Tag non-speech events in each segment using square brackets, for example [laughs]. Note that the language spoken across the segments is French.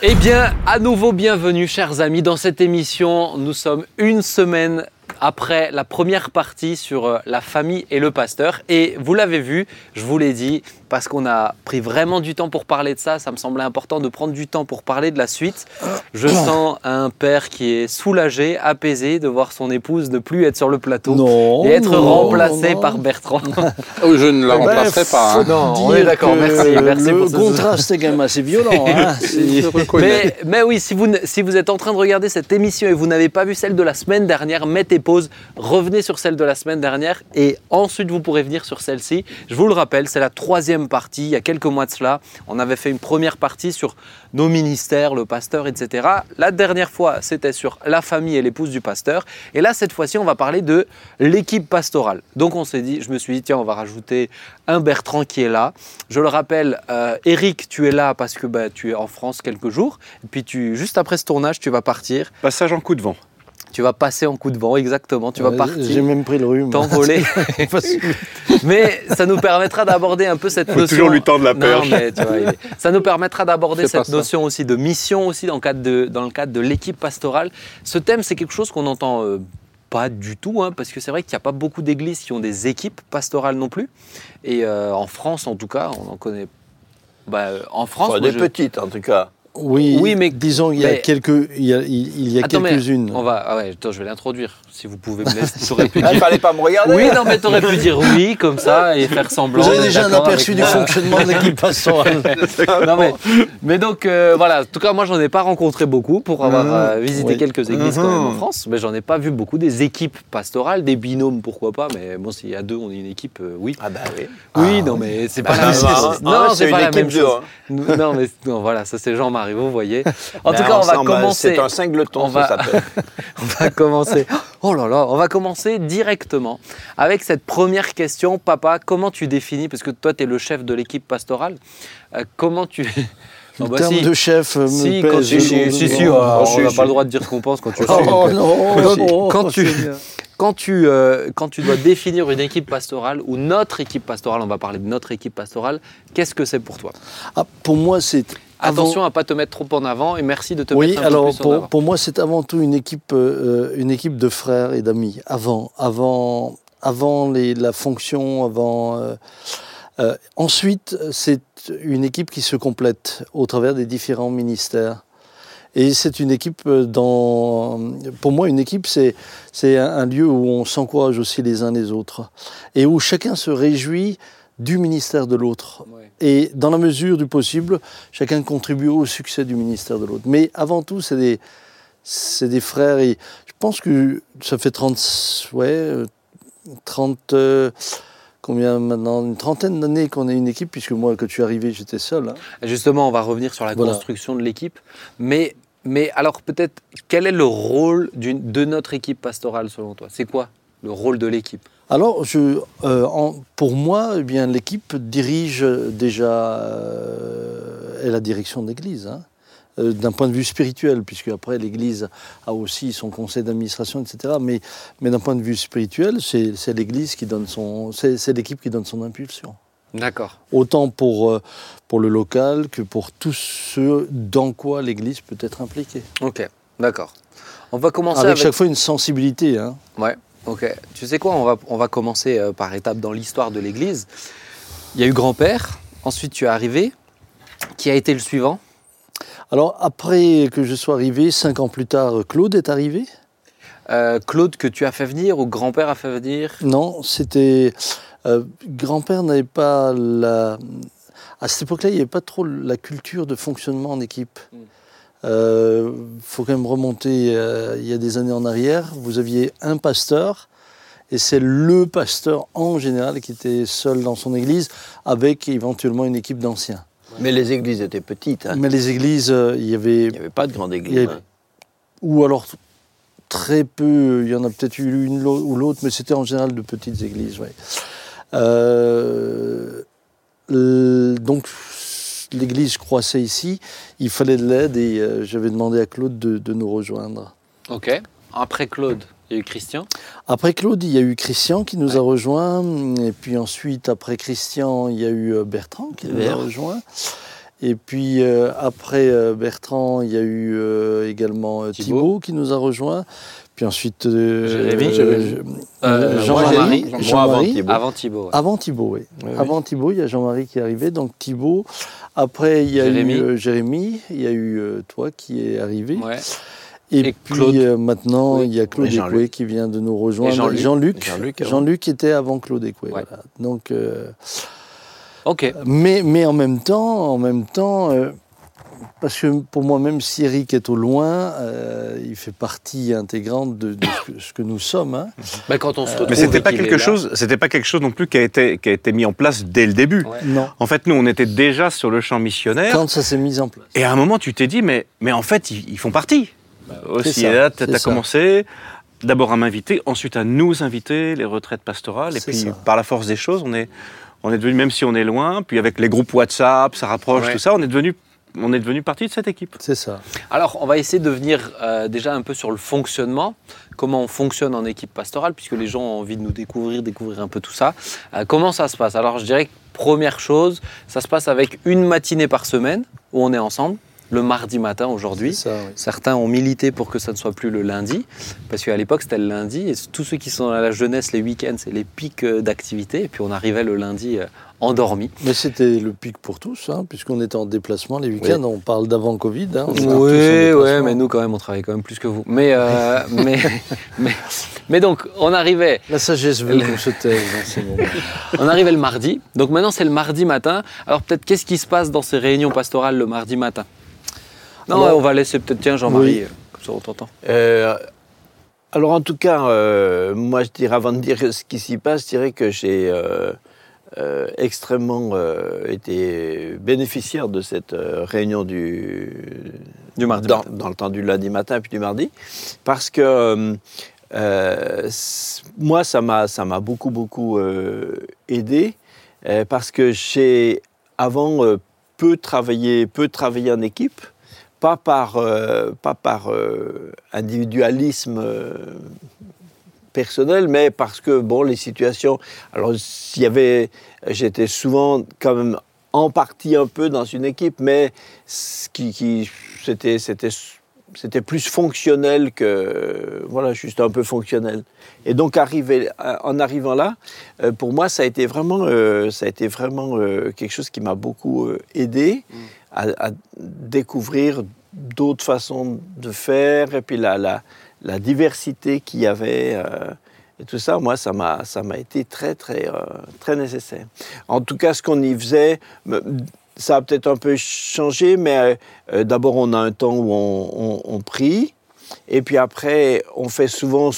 Eh bien, à nouveau bienvenue, chers amis, dans cette émission. Nous sommes une semaine après la première partie sur euh, la famille et le pasteur. Et vous l'avez vu, je vous l'ai dit, parce qu'on a pris vraiment du temps pour parler de ça, ça me semblait important de prendre du temps pour parler de la suite. Je [coughs] sens un père qui est soulagé, apaisé de voir son épouse ne plus être sur le plateau Non, et être non, remplacée non. par Bertrand. [laughs] [laughs] Oh, je ne la Ben, remplacerai pas. hein. Non, on est d'accord, merci, merci Le pour ce contraste est quand même assez violent. hein. [laughs] Mais, mais oui, si vous, ne- si vous êtes en train de regarder cette émission et vous n'avez pas vu celle de la semaine dernière, mettez pause, revenez sur celle de la semaine dernière et ensuite vous pourrez venir sur celle-ci. Je vous le rappelle, c'est la troisième partie. Il y a quelques mois de cela, on avait fait une première partie sur nos ministères, le pasteur, etc. La dernière fois, c'était sur la famille et l'épouse du pasteur. Et là, cette fois-ci, on va parler de l'équipe pastorale. Donc on s'est dit, je me suis dit, tiens, on va rajouter un Bertrand qui est là. Je le rappelle, euh, Eric, tu es là parce que bah, tu es en France quelques jours. Et puis tu, juste après ce tournage, tu vas partir. Passage en coup de vent. Tu vas passer en coup de vent, exactement. Tu vas partir. J'ai même pris le rhume. T'envoler. [laughs] [laughs] Mais ça nous permettra d'aborder un peu cette Faut notion. toujours lui tendre la Non, perche. mais tu vois, il est- ça nous permettra d'aborder cette ça. notion aussi de mission aussi dans le cadre de, dans le cadre de l'équipe pastorale. Ce thème, c'est quelque chose qu'on entend euh, pas du tout, hein, parce que c'est vrai qu'il n'y a pas beaucoup d'églises qui ont des équipes pastorales non plus. Et euh, en France, en tout cas, on en connaît. Bah, euh, en France, Enfin, moi, des je- petites, en tout cas. Oui, Oui, mais- disons, il y a mais- quelques, il y a, il il y a Attends, mais quelques-unes. On va, ah ouais, attends, je vais l'introduire. Si vous pouvez me [laughs] laisser, t'aurais pu Ah, il dire. fallait pas me regarder. Oui, non, mais t'aurais pu dire oui comme ça et [laughs] faire semblant. Vous avez déjà un aperçu du moi. fonctionnement de l'équipe pastorale. [laughs] non mais, mais donc euh, voilà, en tout cas moi j'en ai pas rencontré beaucoup pour avoir Mhm. euh, visité Oui. quelques églises quand même en Mhm. France, mais j'en ai pas vu beaucoup. Des équipes pastorales, des binômes pourquoi pas, mais bon s'il y a deux on est une équipe, euh, oui. Ah bah oui. Oui, non mais c'est pas Bah, la même chose. hein, Non, hein, c'est pas une la même équipe de, chose. hein. Non mais non, voilà, ça c'est Jean-Marie, vous voyez. En tout Mais cas, on va commencer. C'est un singleton, on va- ça s'appelle. On va commencer. Oh là là, on va commencer directement avec cette première question. Papa, comment tu définis, parce que toi, tu es le chef de l'équipe pastorale, euh, comment tu. Le Oh, [laughs] bah, terme si. de chef me Si, pèse quand tu, si, si, si, euh, Oh, on si, n'a pas le droit de dire ce qu'on pense quand tu Oh non, non, quand tu- Seigneur. quand tu, euh, quand tu dois définir une équipe pastorale ou notre équipe pastorale, on va parler de notre équipe pastorale, qu'est-ce que c'est pour toi? Ah, pour moi, c'est avant- Attention à pas te mettre trop en avant et merci de te Oui, mettre un alors peu plus en pour, avant. pour moi, c'est avant tout une équipe, euh, une équipe de frères et d'amis. Avant, avant, avant les, la fonction, avant. euh, euh, ensuite, c'est une équipe qui se complète au travers des différents ministères. Et c'est une équipe dans. Pour moi, une équipe, c'est c'est un, un lieu où on s'encourage aussi les uns les autres et où chacun se réjouit du ministère de l'autre. Ouais. Et dans la mesure du possible, chacun contribue au succès du ministère de l'autre. Mais avant tout, c'est des, c'est des frères. Et je pense que ça fait 30, ouais, euh, 30, euh, combien maintenant Une trentaine d'années qu'on est une équipe, puisque moi, quand je suis arrivé, j'étais seul. hein. Justement, on va revenir sur la Voilà. construction de l'équipe. Mais, mais alors, peut-être, quel est le rôle de notre équipe pastorale selon toi? C'est quoi le rôle de l'équipe? Alors, je, euh, en- pour moi, eh bien, l'équipe dirige déjà euh, est la direction de l'Église. hein. Euh, D'un point de vue spirituel, puisque après l'Église a aussi son conseil d'administration, etc. Mais, mais d'un point de vue spirituel, c'est c'est l'Église qui donne son, c'est c'est l'équipe qui donne son impulsion. D'accord. Autant pour, pour le local que pour tout ce dans quoi l'Église peut être impliquée. Ok, d'accord. On va commencer Avec avec... chaque fois une sensibilité. Hein. Ouais, ok. Tu sais quoi, on va, on va commencer euh, par étapes dans l'histoire de l'Église. Il y a eu grand-père, ensuite tu es arrivé. Qui a été le suivant? Alors, après que je sois arrivé, cinq ans plus tard, Claude est arrivé. Euh, Claude que tu as fait venir ou grand-père a fait venir? Non, c'était. euh, grand-père n'avait pas la. À cette époque-là, il n'y avait pas trop la culture de fonctionnement en équipe. Mm. Il faut quand même remonter euh, il y a des années en arrière. Vous aviez un pasteur, et c'est le pasteur en général qui était seul dans son église, avec éventuellement une équipe d'anciens. Mais les églises étaient petites. hein. Mais les églises, euh, il y avait Il n'y avait pas de grande église. avait- hein. ou alors très peu, il y en a peut-être eu une ou l'autre, mais c'était en général de petites églises. ouais. Euh, donc l'église croissait ici, il fallait de l'aide et euh, j'avais demandé à Claude de, de nous rejoindre. Ok. Après Claude, il y a eu Christian. Après Claude, il y a eu Christian qui nous a rejoints, et puis ensuite, après Christian, il y a eu euh, Bertrand qui nous a Bert. rejoints. Et puis euh, après euh, Bertrand, il y a eu euh, également euh, Thibaut. Qui nous a rejoints. Puis ensuite euh, euh, Euh, Jean-Marie. Jean-Marie. Moi, avant. Thibaut. Avant Thibaut. ouais. Avant Thibaut, oui. Oui, oui. Avant Thibaut, il y a Jean-Marie qui est arrivé, donc Thibaut. Après, il y a Jérémy. eu euh, Jérémy, il y a eu euh, toi qui est arrivé. Ouais. Et, Et puis Claude. euh, maintenant, Oui. il y a Claude. Écoué qui vient de nous rejoindre. Jean-Luc. Jean-Luc. Jean-Luc, avant. Jean-Luc était avant Claude Écoué. Ouais. voilà. Donc, euh, Ok. mais, mais en même temps, en même temps euh, parce que pour moi, même si Eric est au loin, euh, il fait partie intégrante de, de ce, que, ce que nous sommes. hein. Bah, quand on se retrouve Mais c'était pas quelque chose, c'était pas quelque chose non plus qui a été qui a été mis en place dès le début. Ouais. Non, En fait, nous, on était déjà sur le champ missionnaire. quand ça s'est mis en place. Et à un moment, tu t'es dit, mais, mais en fait, ils, ils font partie. Aussi, c'est ça, et là, tu c'est as ça. commencé d'abord à m'inviter, ensuite à nous inviter, les retraites pastorales. Et puis, ça. par la force des choses, on est, on est devenu, même si on est loin, puis avec les groupes WhatsApp, ça rapproche, Ouais. tout ça, on est devenu, on est devenu partie de cette équipe. C'est ça. Alors, on va essayer de venir euh, déjà un peu sur le fonctionnement, comment on fonctionne en équipe pastorale, puisque les gens ont envie de nous découvrir, découvrir un peu tout ça. Euh, comment ça se passe? Alors, je dirais que première chose, ça se passe avec une matinée par semaine où on est ensemble, le mardi matin aujourd'hui. C'est ça, oui. Certains ont milité pour que ça ne soit plus le lundi, parce qu'à l'époque c'était le lundi, et tous ceux qui sont à la jeunesse, les week-ends, c'est les pics euh, d'activité, et puis on arrivait le lundi endormi. Mais c'était le pic pour tous, hein, puisqu'on était en déplacement les week-ends. On parle d'avant Covid. hein, Oui, ouais, mais nous quand même on travaille quand même plus que vous. Mais, euh, mais, [laughs] mais, mais donc on arrivait, La sagesse veut qu'on se taise [laughs] on arrivait le mardi. Donc maintenant c'est le mardi matin. Alors peut-être qu'est-ce qui se passe dans ces réunions pastorales le mardi matin? Non, Alors- on va laisser peut-être tiens Jean-Marie, Oui. euh, comme ça on t'entend. Euh, alors en tout cas, euh, moi je dirais, avant de dire ce qui s'y passe, je dirais que j'ai euh, extrêmement euh, été bénéficiaire de cette euh, réunion du, Du mardi dans, matin. dans le temps du lundi matin puis du mardi, parce que moi ça m'a ça m'a beaucoup beaucoup aidé parce que j'ai avant peu travaillé peu travaillé en équipe pas par, pas par individualisme personnel, mais parce que bon, les situations. Alors, s'il y avait, j'étais souvent quand même en partie un peu dans une équipe, mais ce qui, qui c'était, c'était, c'était plus fonctionnel que voilà, juste un peu fonctionnel. Et donc, arriver, en arrivant là, euh, pour moi, ça a été vraiment, euh, ça a été vraiment euh, quelque chose qui m'a beaucoup euh, aidé à, à découvrir d'autres façons de faire et puis la, la, la diversité qu'il y avait euh, et tout ça, moi, ça m'a, ça m'a été très, très, euh, très nécessaire. En tout cas, ce qu'on y faisait, ça a peut-être un peu changé, mais euh, d'abord, on a un temps où on, on- prie, et puis après, on fait souvent,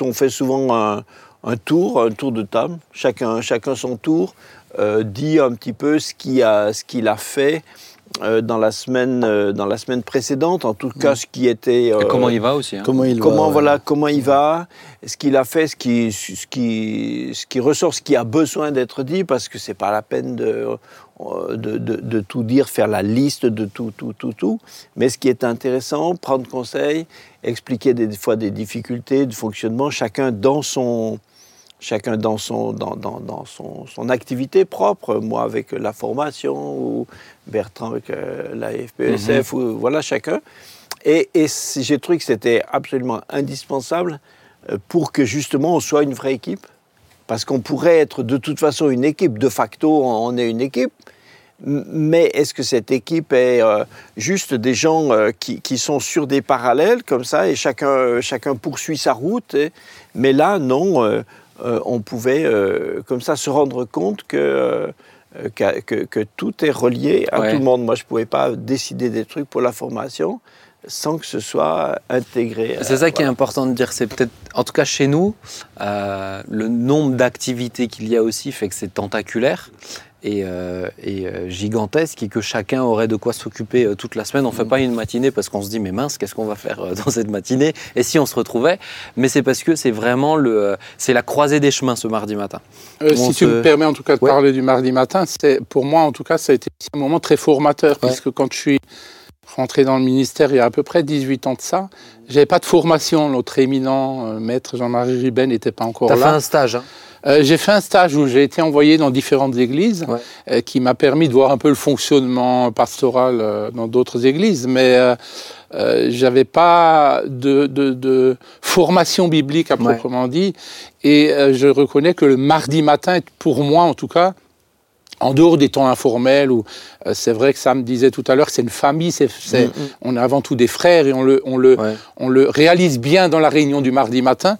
on fait souvent un, un tour, un tour de table, chacun, chacun son tour, dit un petit peu ce qu'il a, ce qu'il a fait dans, la semaine, euh, dans la semaine précédente, en tout cas ce qui était... Euh, comment il va aussi hein Comment il comment, va, ouais. voilà, comment il va, ce qu'il a fait, ce qui, ce, qui, ce qui ressort, ce qui a besoin d'être dit, parce que c'est pas la peine de, euh, de, de- de tout dire, faire la liste de tout, tout, tout, tout. Mais ce qui est intéressant, prendre conseil, expliquer des, des fois des difficultés de fonctionnement, chacun dans son, chacun dans son, dans, dans, dans son, son activité propre, moi avec la formation, ou Bertrand avec euh, la FPSF, ou, voilà, chacun. Et, et j'ai trouvé que c'était absolument indispensable euh, pour que justement on soit une vraie équipe. Parce qu'on pourrait être de toute façon une équipe, de facto on est une équipe, mais est-ce que cette équipe est euh, juste des gens euh, qui, qui sont sur des parallèles comme ça et chacun, chacun poursuit sa route et- Mais là, non, euh, on pouvait euh, comme ça se rendre compte que, euh, que, que- que tout est relié à Ouais. tout le monde. Moi, je ne pouvais pas décider des trucs pour la formation sans que ce soit intégré. C'est ça qui est important de dire. C'est peut-être, en tout cas chez nous, euh, le nombre d'activités qu'il y a aussi fait que c'est tentaculaire et, euh, et, euh, gigantesque et que chacun aurait de quoi s'occuper euh, toute la semaine. On ne fait pas une matinée parce qu'on se dit mais mince, qu'est-ce qu'on va faire euh, [laughs] dans cette matinée? Et si on se retrouvait? Mais c'est parce que c'est vraiment le, c'est la croisée des chemins ce mardi matin. Si tu se- me permets en tout cas de Ouais. parler du mardi matin, c'est pour moi en tout cas ça a été un moment très formateur puisque quand je suis rentré dans le ministère il y a à peu près 18 ans de ça, j'avais pas de formation. Notre éminent maître Jean-Marie Ribet n'était pas encore T'as fait là. un stage, hein? Euh, j'ai fait un stage où j'ai été envoyé dans différentes églises, Ouais. euh, qui m'a permis de voir un peu le fonctionnement pastoral euh, dans d'autres églises, mais j'avais pas de, de, de formation biblique à Ouais. proprement dit, et je reconnais que le mardi matin, pour moi en tout cas, en dehors des temps informels, où euh, c'est vrai que Sam disait tout à l'heure c'est une famille, c'est, Mm, mm. on est avant tout des frères et on le, on le, Ouais. on le réalise bien dans la réunion du mardi matin,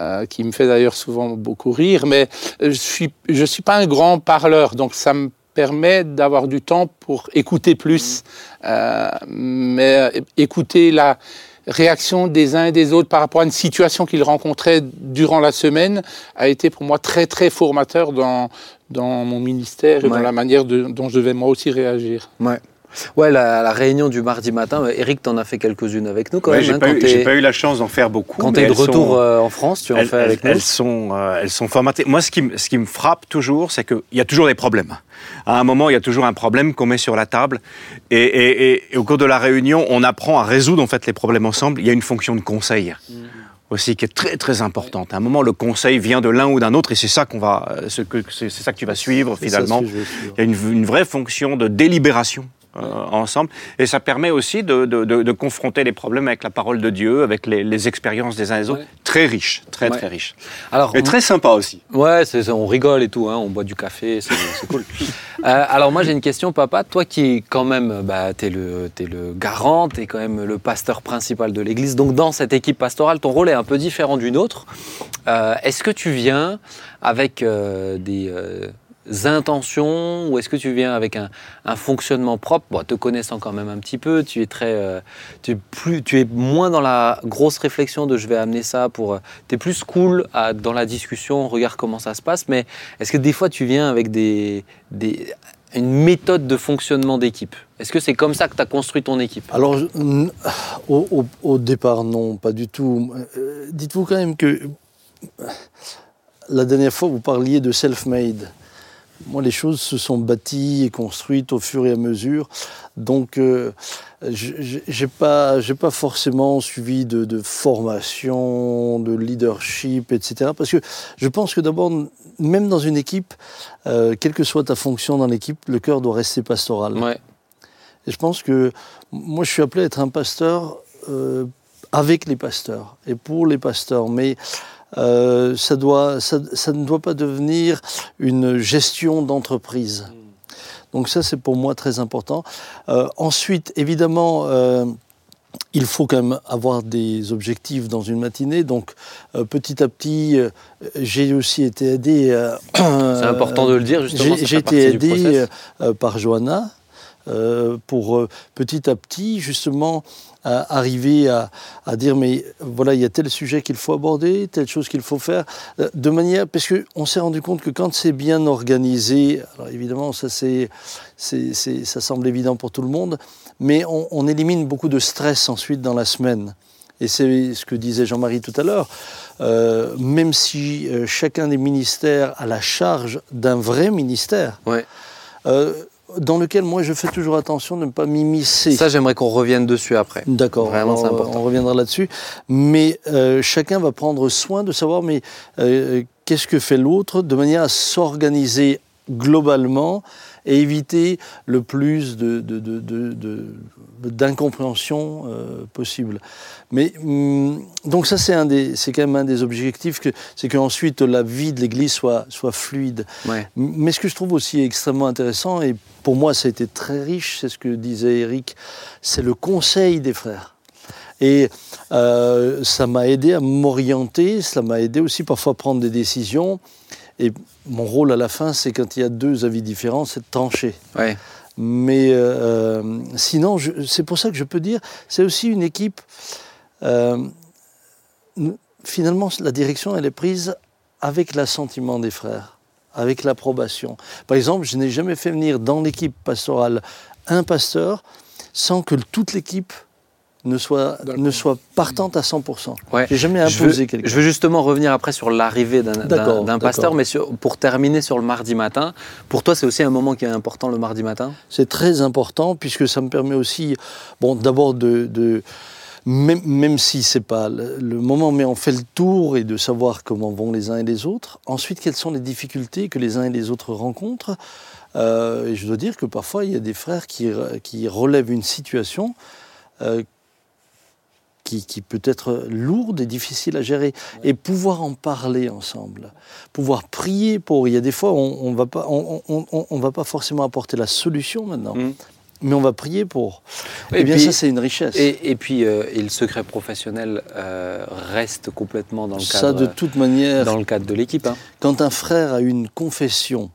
euh, qui me fait d'ailleurs souvent beaucoup rire, mais je suis, je suis pas un grand parleur, donc ça me permet d'avoir du temps pour écouter plus, euh, mais euh, écouter la réaction des uns et des autres par rapport à une situation qu'ils rencontraient durant la semaine a été pour moi très très formateur dans, dans mon ministère et Ouais. dans la manière de- dont je devais moi aussi réagir. Ouais. Ouais, la, la réunion du mardi matin, euh, Eric, t'en as fait quelques-unes avec nous quand Ouais, même. j'ai hein, pas, quand eu- t'es- j'ai pas eu la chance d'en faire beaucoup. Quand mais tu es de sont- retour euh, en France, tu en elles, fais avec elles- nous. elles sont, euh, elles sont formatées. Moi, ce qui, me- ce qui me frappe toujours, c'est qu'il y a toujours des problèmes. À un moment, il y a toujours un problème qu'on met sur la table. Et, et- et- et au cours de la réunion, on apprend à résoudre en fait les problèmes ensemble. Il y a une fonction de conseil aussi qui est très très importante. À un moment, le conseil vient de l'un ou d'un autre, et c'est ça qu'on va, c'est c'est ça que tu vas suivre finalement. suivre. Il y a une, une vraie fonction de délibération euh, ensemble. Et ça permet aussi de, de- de- de confronter les problèmes avec la parole de Dieu, avec les, les expériences des uns et des autres. Ouais. Très riche, très Ouais. très riche. Alors, Et très sympa aussi. Ouais, c'est- on rigole et tout, hein, on boit du café, c'est cool. [laughs] Euh, alors moi j'ai une question, papa. Toi qui quand même, bah, t'es le, t'es le garant, t'es quand même le pasteur principal de l'Église. Donc dans cette équipe pastorale, ton rôle est un peu différent d'une autre. Euh, est-ce que tu viens avec des intentions ou est-ce que tu viens avec un, fonctionnement propre? Bon, Te connaissant quand même un petit peu, tu es très, euh, tu es plus, tu es moins dans la grosse réflexion de je vais amener ça pour. Tu es plus cool dans la discussion, regarde comment ça se passe. Mais est-ce que des fois tu viens avec des, une méthode de fonctionnement d'équipe? Est-ce que c'est comme ça que tu as construit ton équipe? Alors, au, départ, non, pas du tout. Euh, Dites-vous quand même que euh, la dernière fois, vous parliez de self-made. Moi, les choses se sont bâties et construites au fur et à mesure. Donc, euh, je n'ai pas, j'ai pas forcément suivi de, de formation, de leadership, etc. Parce que je pense que d'abord, même dans une équipe, euh, quelle que soit ta fonction dans l'équipe, le cœur doit rester pastoral. Ouais. Et je pense que moi, je suis appelé à être un pasteur euh, avec les pasteurs et pour les pasteurs. Mais euh, ça, doit, ça, ça ne doit pas devenir une gestion d'entreprise. Donc ça, c'est pour moi très important. Euh, ensuite, évidemment, euh, il faut quand même avoir des objectifs dans une matinée. Donc, euh, petit à petit, euh, j'ai aussi été aidé. euh, C'est important de le dire justement. j'ai été aidé par Johanna euh, pour euh, petit à petit justement à arriver à, à dire mais voilà il y a tel sujet qu'il faut aborder, telle chose qu'il faut faire euh, de manière parce que on s'est rendu compte que quand c'est bien organisé, alors évidemment ça c'est c'est- c'est- ça semble évident pour tout le monde, mais on, on élimine beaucoup de stress ensuite dans la semaine. Et c'est ce que disait Jean-Marie tout à l'heure. Euh, même si euh, chacun des ministères a la charge d'un vrai ministère, Ouais. euh, dans lequel moi je fais toujours attention de ne pas m'immiscer. Ça, j'aimerais qu'on revienne dessus après. D'accord, Vraiment, c'est important. On reviendra là-dessus. Mais euh, chacun va prendre soin de savoir mais euh, qu'est-ce que fait l'autre de manière à s'organiser globalement et éviter le plus de, de- de- de- de- d'incompréhension euh, possible. Mais hum, donc ça c'est un des, c'est quand même un des objectifs que c'est qu'ensuite la vie de l'Église soit soit fluide. Ouais. Mais ce que je trouve aussi extrêmement intéressant, et pour moi ça a été très riche, c'est ce que disait Eric, c'est le conseil des frères. Et euh, ça m'a aidé à m'orienter, ça m'a aidé aussi parfois à prendre des décisions. Et mon rôle à la fin, c'est quand il y a deux avis différents, c'est de trancher. Ouais. Mais euh, sinon, je- c'est pour ça que je peux dire, c'est aussi une équipe. euh, finalement, la direction, elle est prise avec l'assentiment des frères, avec l'approbation. Par exemple, je n'ai jamais fait venir dans l'équipe pastorale un pasteur sans que toute l'équipe ne soit, ne soit partante à 100%. Ouais. J'ai jamais Je veux, imposé quelqu'un. je veux justement revenir après sur l'arrivée d'un- pasteur, mais sur- pour terminer sur le mardi matin, pour toi c'est aussi un moment qui est important le mardi matin? C'est très important puisque ça me permet aussi, bon, d'abord de, de, même, même si c'est pas le, le moment, mais on fait le tour et de savoir comment vont les uns et les autres. Ensuite, quelles sont les difficultés que les uns et les autres rencontrent? Euh, et je dois dire que parfois, il y a des frères qui, qui relèvent une situation euh, qui, qui peut être lourde et difficile à gérer. Et pouvoir en parler ensemble, pouvoir prier pour. Il y a des fois, on ne va, pas- on, on- on- on va pas forcément apporter la solution maintenant, Mm. Mais on va prier pour. Et Eh bien, puis- ça, c'est une richesse. Et, et puis, euh, et le secret professionnel euh, reste complètement dans le ça, cadre, de toute manière, dans le cadre de l'équipe. hein. quand un frère a une confession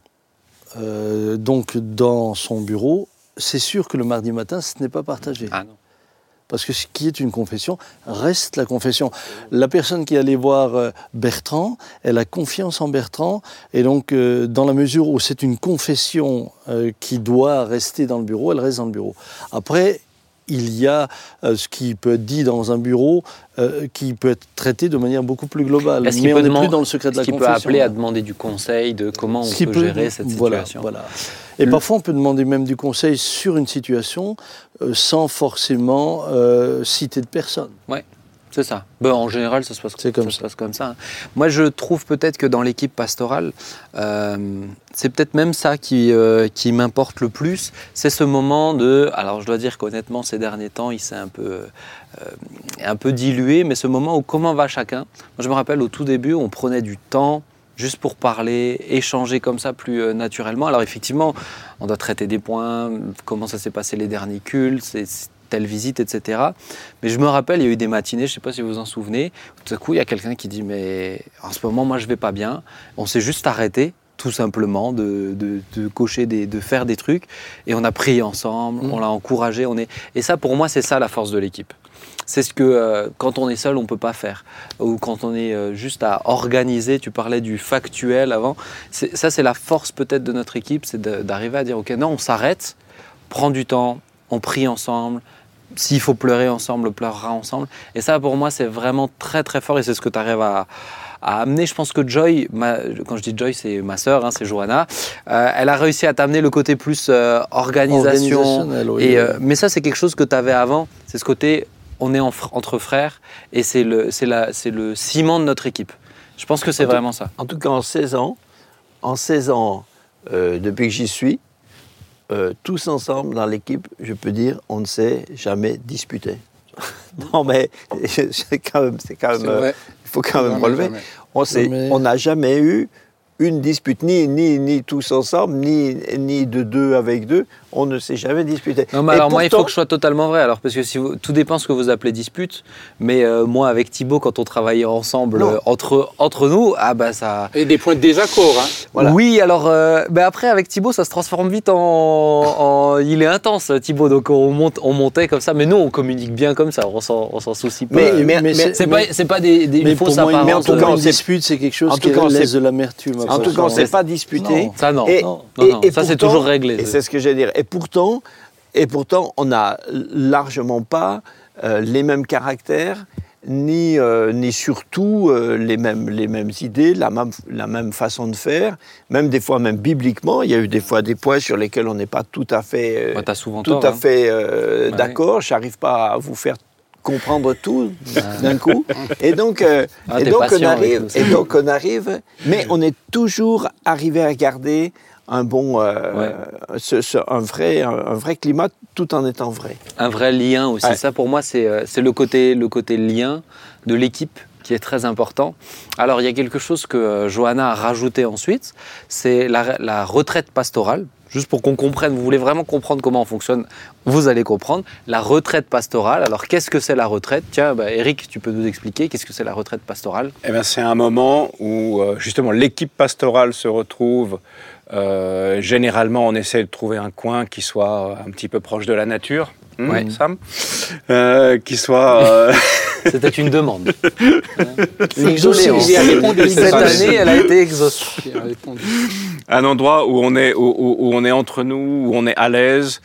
euh, donc dans son bureau, c'est sûr que le mardi matin, ce n'est pas partagé. Ah non. Parce que ce qui est une confession reste la confession. La personne qui allait voir euh, Bertrand, elle a confiance en Bertrand. Et donc, euh, dans la mesure où c'est une confession euh, qui doit rester dans le bureau, elle reste dans le bureau. Après, il y a euh, ce qui peut être dit dans un bureau, euh, qui peut être traité de manière beaucoup plus globale. Est-ce qu'il Mais peut on n'est plus dans le secret de la peut appeler à demander du conseil de comment on peut, peut- gérer cette situation. voilà. Et Le- parfois, on peut demander même du conseil sur une situation euh, sans forcément euh, citer de personne. C'est ça. Ben, en général, ça se passe, comme ça se ça. passe comme ça. hein. Moi, je trouve peut-être que dans l'équipe pastorale, euh, c'est peut-être même ça qui, euh, qui m'importe le plus. C'est ce moment de. Alors, je dois dire qu'honnêtement, ces derniers temps, il s'est un peu, euh, un peu dilué, mais ce moment où comment va chacun? Moi, je me rappelle au tout début, on prenait du temps juste pour parler, échanger comme ça plus naturellement. Alors effectivement, on doit traiter des points, comment ça s'est passé les derniers cultes, c'est telle visite, etc. Mais je me rappelle, il y a eu des matinées, je ne sais pas si vous vous en souvenez, où tout à coup, il y a quelqu'un qui dit, mais en ce moment, moi, je vais pas bien. On s'est juste arrêté, tout simplement, de, de- de cocher, des, de faire des trucs, et on a prié ensemble, Mm. on l'a encouragé. On est... Et ça, pour moi, c'est ça la force de l'équipe. C'est ce que euh, quand on est seul, on ne peut pas faire. Ou quand on est euh, juste à organiser, tu parlais du factuel avant. Ça, c'est la force peut-être de notre équipe, c'est d'arriver à dire, OK, non, on s'arrête, prend du temps, on prie ensemble. S'il faut pleurer ensemble, on pleurera ensemble. Et ça, pour moi, c'est vraiment très, très fort et c'est ce que tu arrives à, à amener. Je pense que Joy, ma- quand je dis Joy, c'est ma sœur, hein, c'est Johanna, euh, elle a réussi à t'amener le côté plus euh, organisation. Organisationnel, oui. Et, euh, mais ça, c'est quelque chose que tu avais avant. C'est ce côté, on est en entre frères et c'est le, la- le ciment de notre équipe. Je pense que c'est tout- vraiment ça. En tout cas, en 16 ans, en 16 ans, depuis que j'y suis, euh, tous ensemble dans l'équipe, je peux dire, on ne s'est jamais disputé. [laughs] non, mais [laughs] c'est quand même, euh, il faut quand même relever. jamais. On n'a jamais eu une dispute, ni, ni, ni tous ensemble, ni, ni de deux avec deux. On ne s'est jamais disputé. Non, mais Et alors moi, il faut que je sois totalement vrai. Alors, parce que si vous- tout dépend ce que vous appelez dispute. Mais euh, moi, avec Thibaut, quand on travaillait ensemble, euh, entre, entre nous, ah bah ça. Et des points de désaccord. Hein. Voilà. Oui, alors, euh, ben après, avec Thibaut, ça se transforme vite en, en- Il est intense, Thibaut. Donc, on, monte, on montait comme ça. Mais nous, on communique bien comme ça. On s'en on s'en soucie pas. Mais- Euh, mais- mais- c'est pas, c'est pas des, des mais une pour fausse moi, une, apparence. mais en tout cas, une on s'est- dispute, c'est quelque chose en qui tout cas, laisse de l'amertume. En tout cas, on ne s'est pas disputé. Non. Ça, non. Et, Non. Non, et- non, et ça, c'est toujours réglé. Et c'est ce que j'allais dire. Et pourtant, et pourtant on n'a largement pas euh, les mêmes caractères, ni, euh, ni surtout euh, les, mêmes, les mêmes idées, la même, la même façon de faire, même des fois, même bibliquement. Il y a eu des fois des points sur lesquels on n'est pas tout à fait, Ouais, souvent tout tort. à hein. fait Ouais. d'accord. J'arrive pas à vous faire comprendre tout d'un coup. Et donc, euh, Ah, et donc on arrive, et donc on arrive, mais on est toujours arrivé à garder un bon, euh, ce- ce- un vrai, un, un vrai climat, tout en étant vrai. un vrai lien aussi. Ouais. Ça, pour moi, c'est euh, c'est le côté, le côté lien de l'équipe qui est très important. Alors, il y a quelque chose que Johanna a rajouté ensuite, c'est la, la retraite pastorale. Juste pour qu'on comprenne, vous voulez vraiment comprendre comment on fonctionne, vous allez comprendre. La retraite pastorale, alors qu'est-ce que c'est la retraite? Tiens, bah, Eric, tu peux nous expliquer qu'est-ce que c'est la retraite pastorale? Eh bien, c'est un moment où euh, justement l'équipe pastorale se retrouve. Euh, généralement, on essaie de trouver un coin qui soit un petit peu proche de la nature, Ouais. Sam Euh, Qui soit. euh, [laughs] C'était une demande. [laughs] Hein. répondu, Cette année, elle a été répondu. un endroit où on est, où, où- où on est entre nous, où on est à l'aise.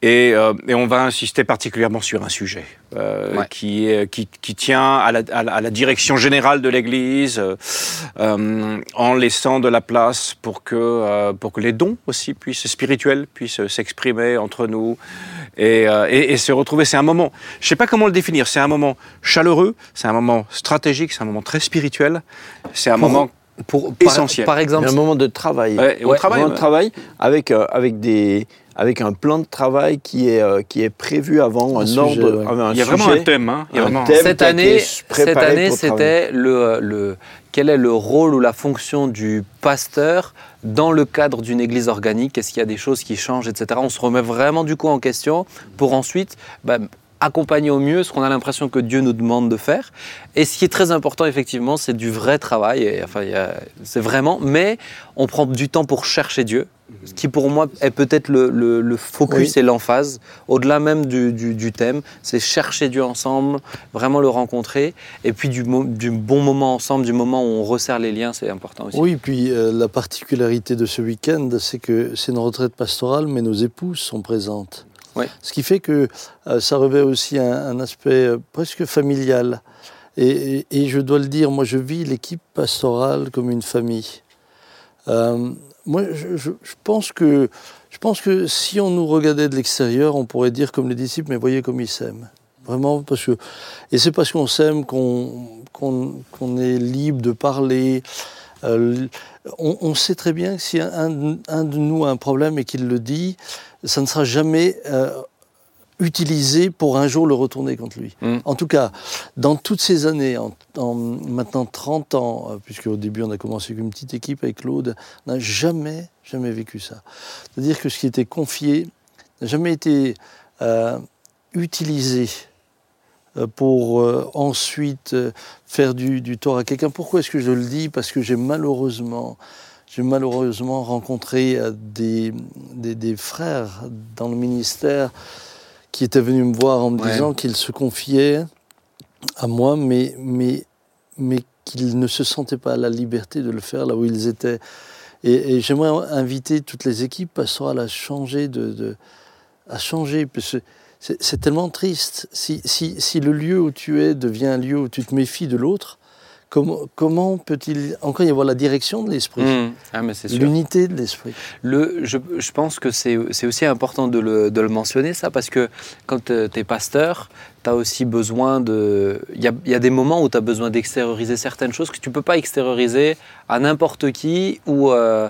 Et, euh, et on va insister particulièrement sur un sujet euh, Ouais. qui, qui, qui tient à la, à la- à la direction générale de l'Église, en laissant de la place pour que, euh, pour que les dons aussi puissent, spirituels puissent s'exprimer entre nous. Et, euh, et- et se retrouver, c'est un moment, je sais pas comment le définir, c'est un moment chaleureux, c'est un moment stratégique, c'est un moment très spirituel, c'est un Pour- moment Pour, par, Essentiel. par exemple, un moment de travail. Ouais, au travail. Un moment de travail avec, euh, avec, des, avec un plan de travail qui est, euh, qui est prévu avant Un un, sujet, ordre. ouais. un Il y a vraiment un thème. Hein. Il y a Un thème. cette année, été préparé cette année, c'était le, le quel est le rôle ou la fonction du pasteur dans le cadre d'une église organique? Est-ce qu'il y a des choses qui changent, etc. On se remet vraiment du coup en question pour ensuite bah, accompagner au mieux ce qu'on a l'impression que Dieu nous demande de faire. Et ce qui est très important, effectivement, c'est du vrai travail. Et, enfin, c'est vraiment, mais on prend du temps pour chercher Dieu. Ce qui pour moi est peut-être le, le- le focus Oui. et l'emphase, au-delà même du, du- du thème, c'est chercher Dieu ensemble, vraiment le rencontrer, et puis du bon moment ensemble, du moment où on resserre les liens, c'est important aussi. Oui, puis euh, la particularité de ce week-end, c'est que c'est une retraite pastorale, mais nos épouses sont présentes. Ce qui fait que euh, ça revêt aussi un, aspect euh, presque familial. Et, je dois le dire, moi je vis l'équipe pastorale comme une famille. Euh, moi, je, pense que, je pense que si on nous regardait de l'extérieur, on pourrait dire comme les disciples, mais voyez comme ils s'aiment. Vraiment, parce que, et c'est parce qu'on s'aime qu'on est libre de parler. On, sait très bien que si un de nous a un problème et qu'il le dit, ça ne sera jamais euh, utilisé pour un jour le retourner contre lui. Mm. En tout cas, dans toutes ces années, en, en maintenant 30 ans, euh, puisque au début on a commencé avec une petite équipe avec Claude, on n'a jamais, jamais vécu ça. C'est-à-dire que ce qui était confié n'a jamais été euh, utilisé pour euh, ensuite euh, faire du, du tort à quelqu'un. Pourquoi est-ce que je le dis? Parce que j'ai malheureusement, j'ai malheureusement rencontré euh, des, des, des frères dans le ministère qui étaient venus me voir en me Ouais. disant qu'ils se confiaient à moi, mais, mais, mais qu'ils ne se sentaient pas la liberté de le faire là où ils étaient. Et, et j'aimerais inviter toutes les équipes pastorales à changer de, de- à changer, parce que c'est c'est tellement triste. Si, si, si le lieu où tu es devient un lieu où tu te méfies de l'autre, comment, comment peut-il encore y avoir la direction de l'esprit, Mmh. Ah, mais c'est sûr. l'unité de l'esprit Le, je, je pense que c'est aussi important de le, de le mentionner, ça, parce que quand tu es pasteur, tu as aussi besoin de. Il y a, il y a des moments où tu as besoin d'extérioriser certaines choses que tu peux pas extérioriser à n'importe qui, ou, euh,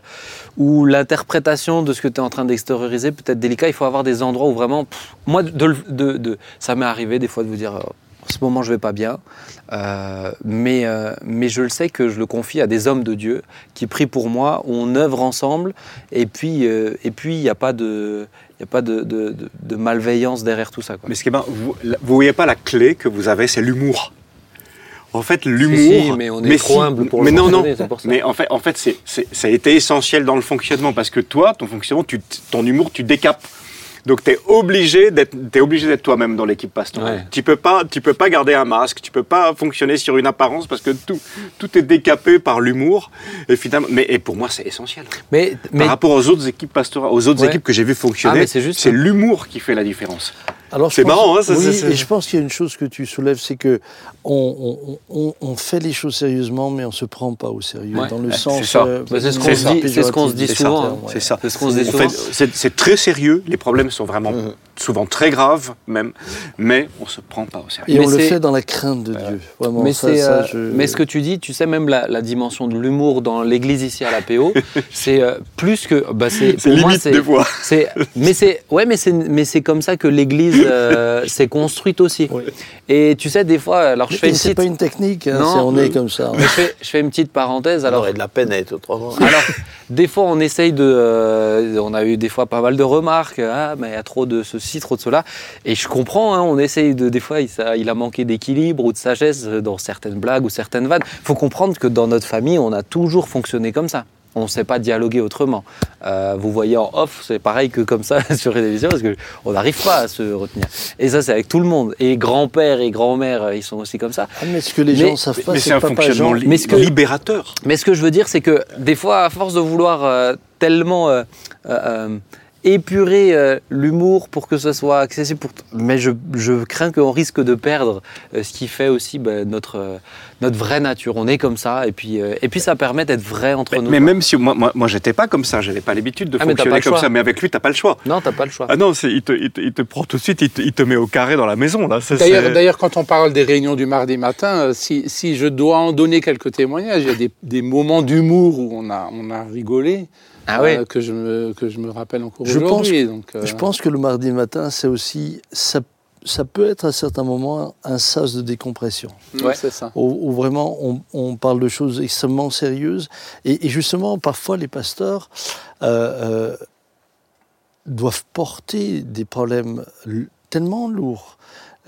ou l'interprétation de ce que tu es en train d'extérioriser peut être délicat. Il faut avoir des endroits où vraiment. pff, moi, de, le- de, de- ça m'est arrivé des fois de vous dire. euh, en ce moment, je vais pas bien, Euh, mais, euh, mais je le sais que je le confie à des hommes de Dieu qui prient pour moi, on œuvre ensemble, et puis euh, et puis il n'y a pas de il y a pas de, de- de- de malveillance derrière tout ça. Quoi. Mais ce qui est marrant, vous ne voyez pas la clé que vous avez, c'est l'humour. En fait, l'humour. Si, si, mais on est trop humble pour mais le non, non. pour ça. Mais en fait, en fait c'est- ça a été essentiel dans le fonctionnement parce que toi, ton fonctionnement, tu, ton humour, tu décapes. Donc, tu es obligé d'être, t'es obligé d'être toi-même dans l'équipe pastorale. Ouais. Tu peux pas, tu peux pas garder un masque, tu peux pas fonctionner sur une apparence parce que tout, tout est décapé par l'humour. Et finalement, mais et pour moi, c'est essentiel. Mais, mais Par rapport aux autres équipes pastorales, aux autres Ouais. équipes que j'ai vu Ah, fonctionner, c'est l'humour qui fait la différence. Alors, je C'est pense- marrant, hein, ça, oui, ça, et je pense qu'il y a une chose que tu soulèves, c'est que on, on- on- on fait les choses sérieusement, mais on se prend pas au sérieux. Ouais. dans le sens. c'est ça. euh, Bah, c'est ce qu'on se ça. dit, c'est ce qu'on se dit souvent. hein. C'est ça. C'est ce qu'on se dit En souvent. c'est très sérieux, les problèmes sont vraiment Mhm. Souvent très graves même, mais on se prend pas au sérieux. Et Mais on le fait dans la crainte de Dieu. Vraiment, Mais, ça, c'est, ça, euh, je- mais ce que tu dis, tu sais, même la, la dimension de l'humour dans l'église ici à la PO, [laughs] c'est euh, plus que. Bah, c'est, C'est pour moi, limite c'est- des fois. C'est, mais c'est, ouais, mais c'est, mais c'est comme ça que l'Église euh, s'est construite aussi. Oui. Et tu sais, des fois, alors je fais Mais une c'est petite, pas une technique, hein, Non, c'est on euh, est comme ça. [laughs] je fais, je fais une petite parenthèse. On Alors, aurait de la peine à être autrement. [laughs] alors, des fois, on essaye de, euh, on a eu des fois pas mal de remarques. Ah, mais il y a trop de ceci, trop de cela. Et je comprends. hein, on essaye de, des fois, il, ça- il a manqué d'équilibre ou de sagesse dans certaines blagues ou certaines vannes. Il faut comprendre que dans notre famille, on a toujours fonctionné comme ça. On ne sait pas dialoguer autrement. Euh, vous voyez en off, c'est pareil que comme ça [laughs] sur les télévisions, parce qu'on n'arrive pas à se retenir. Et ça, c'est avec tout le monde. Et grand-père et grand-mère, euh, ils sont aussi comme ça. Ah, mais ce que les Mais- gens savent pas, mais c'est c'est un papa fonctionnement li- Mais ce que- libérateur. Mais ce que je veux dire, c'est que des fois, à force de vouloir euh, tellement euh, euh, euh, épurer euh, l'humour pour que ce soit accessible. Pour... Mais je, je crains qu'on risque de perdre euh, ce qui fait aussi bah, notre, euh, notre vraie nature. On est comme ça, et puis, euh, et puis ça permet d'être vrai entre Mais, nous. mais quoi. même si moi, moi, moi j'étais pas comme ça, j'avais pas l'habitude de Ah, fonctionner comme choix. ça. Mais avec lui, t'as pas le choix. Non, t'as pas le choix. Ah non, il te, il, te, il te prend tout de suite, il te, il te met au carré dans la maison là. Ça, D'ailleurs, quand on parle des réunions du mardi matin, si, si je dois en donner quelques témoignages, il y a des, des moments d'humour où on a, on a rigolé Ah oui euh, que, je me, que je me rappelle encore Je pense aujourd'hui. donc, euh, Je pense que le mardi matin, c'est aussi, ça, ça peut être à certains moments un sas de décompression, mm, Ouais. c'est ça. où, où vraiment on, on parle de choses extrêmement sérieuses. Et, et justement, parfois, les pasteurs euh, euh, doivent porter des problèmes l- tellement lourds.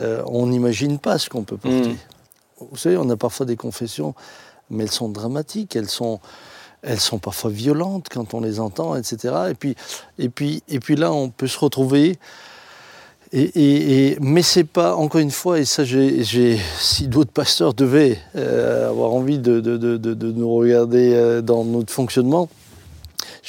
Euh, on n'imagine pas ce qu'on peut porter. Mm. Vous savez, on a parfois des confessions, mais elles sont dramatiques, elles sont, elles sont parfois violentes quand on les entend, etc. Et puis, et puis, et puis là, on peut se retrouver. Et, et, et- mais c'est pas, encore une fois, et ça, si d'autres pasteurs devaient euh, avoir envie de nous regarder euh, dans notre fonctionnement,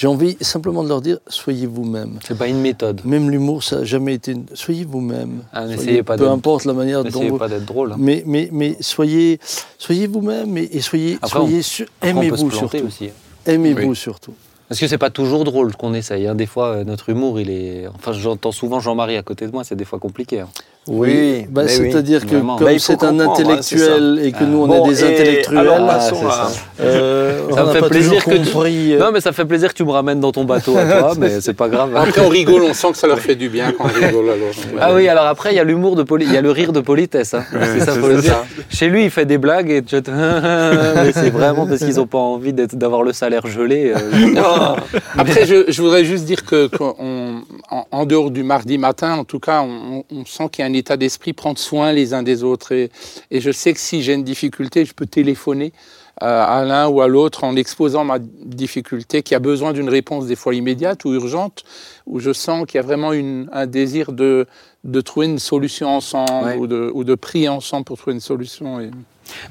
j'ai envie simplement de leur dire soyez vous-même. C'est pas une méthode. Même l'humour, ça n'a jamais été. une- Soyez vous-même. Ah, Soyez- n'essayez pas peu importe la manière dont N'essayez vous. pas d'être drôle. hein. Mais, mais, mais soyez, soyez vous-même et, et soyez, Après, soyez su- aimez-vous surtout. aussi. Aimez-vous Oui. surtout. Parce que c'est pas toujours drôle qu'on essaye. hein. Des fois, euh, notre humour, il est. Enfin, j'entends souvent Jean-Marie à côté de moi, c'est des fois compliqué. hein. Oui, Bah, oui. c'est-à-dire que Vraiment. comme Bah, c'est un hein, intellectuel et que nous on Bon, est des intellectuels, alors, Ah, ça. [laughs] on me fait pas plaisir que tu- compris. euh, Non, mais ça fait plaisir que tu me ramènes dans ton bateau à toi, [laughs] mais c'est pas grave. hein. Après, on rigole, on sent que ça leur fait du bien quand on rigole. Alors. [laughs] Ah oui, alors après, il y a l'humour de poli- il y a le rire de politesse. hein. c'est ça, faut le dire. Chez lui, il fait des blagues et tu mais c'est vraiment parce qu'ils n'ont pas envie d'avoir le salaire gelé. euh. Après, je, je voudrais juste dire que en dehors du mardi matin, en tout cas, on, on sent qu'il y a un état d'esprit prendre soin les uns des autres. Et, et je sais que si j'ai une difficulté, je peux téléphoner euh, à l'un ou à l'autre en exposant ma difficulté, qui a besoin d'une réponse des fois immédiate ou urgente, où je sens qu'il y a vraiment une- un désir de, de trouver une solution ensemble Ouais. ou, de, ou de prier ensemble pour trouver une solution. Et,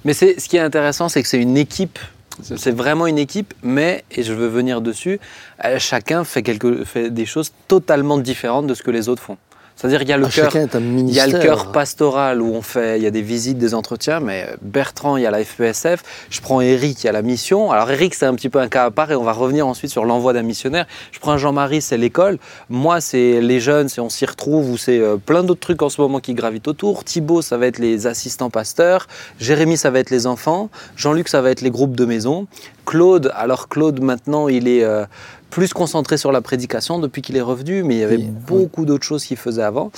Mais c'est, ce qui est intéressant, c'est que c'est une équipe. C'est C'est vraiment une équipe, mais, et je veux venir dessus, euh, chacun fait, quelque, fait des choses totalement différentes de ce que les autres font. C'est-à-dire qu'il y a le ah, cœur Il y a le cœur pastoral où on fait, il y a des visites, des entretiens, mais Bertrand, il y a la FPSF. Je prends Eric, il y a la mission. Alors Eric, c'est un petit peu un cas à part et on va revenir ensuite sur l'envoi d'un missionnaire. Je prends Jean-Marie, c'est l'école. Moi, c'est les jeunes, c'est on s'y retrouve ou c'est euh, plein d'autres trucs en ce moment qui gravitent autour. Thibaut, ça va être les assistants pasteurs. Jérémy, ça va être les enfants. Jean-Luc, ça va être les groupes de maison. Claude, alors Claude, maintenant, il est euh, plus concentré sur la prédication depuis qu'il est revenu, mais il y avait Oui, oui. beaucoup d'autres choses qu'il faisait avant.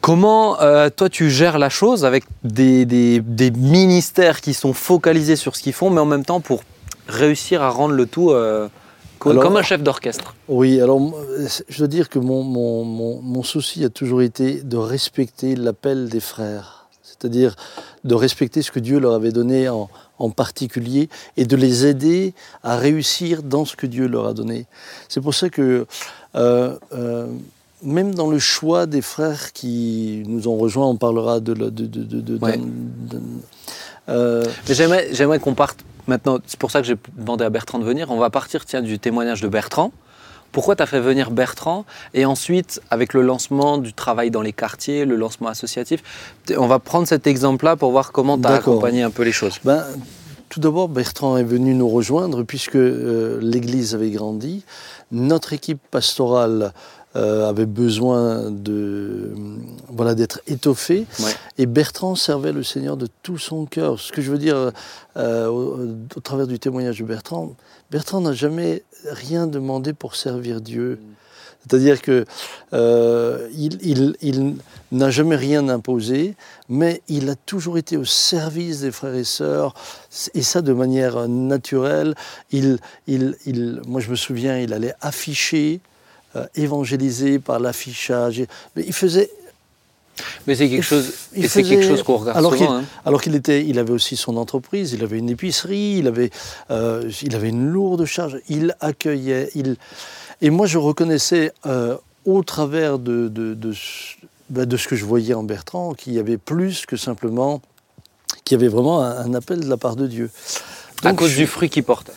Comment euh, toi tu gères la chose avec des, des- des ministères qui sont focalisés sur ce qu'ils font, mais en même temps pour réussir à rendre le tout euh, Alors- comme un chef d'orchestre? Oui, alors je dois dire que mon, mon, mon, mon souci a toujours été de respecter l'appel des frères, c'est-à-dire de respecter ce que Dieu leur avait donné en, en particulier et de les aider à réussir dans ce que Dieu leur a donné. C'est pour ça que euh, euh, même dans le choix des frères qui nous ont rejoints, on parlera de... de, de, Ouais. euh, j'aimerais qu'on parte maintenant, c'est pour ça que j'ai demandé à Bertrand de venir, on va partir tiens, du témoignage de Bertrand. Pourquoi tu as fait venir Bertrand Et ensuite, avec le lancement du travail dans les quartiers, le lancement associatif, on va prendre cet exemple-là pour voir comment tu as accompagné un peu les choses. Ben, tout d'abord, Bertrand est venu nous rejoindre puisque euh, l'Église avait grandi. Notre équipe pastorale euh, avait besoin de euh, voilà d'être étoffée Ouais. et Bertrand servait le Seigneur de tout son cœur. Ce que je veux dire euh, au, au travers du témoignage de Bertrand, Bertrand n'a jamais rien demandé pour servir Dieu. C'est-à-dire que euh, il, n'a jamais rien imposé, mais il a toujours été au service des frères et sœurs, et ça de manière naturelle. Moi, je me souviens, il allait afficher, euh, évangéliser par l'affichage. Mais il faisait Mais c'est quelque chose, il quelque faisait- chose qu'on regarde alors souvent. hein. alors qu'il était, il avait aussi son entreprise, il avait une épicerie, il avait, euh, il avait une lourde charge. Il accueillait, il, et moi je reconnaissais euh, au travers de, de, ben, de ce que je voyais en Bertrand qu'il y avait plus que simplement, qu'il y avait vraiment un, un appel de la part de Dieu. à Donc, cause je- du fruit qu'il porte.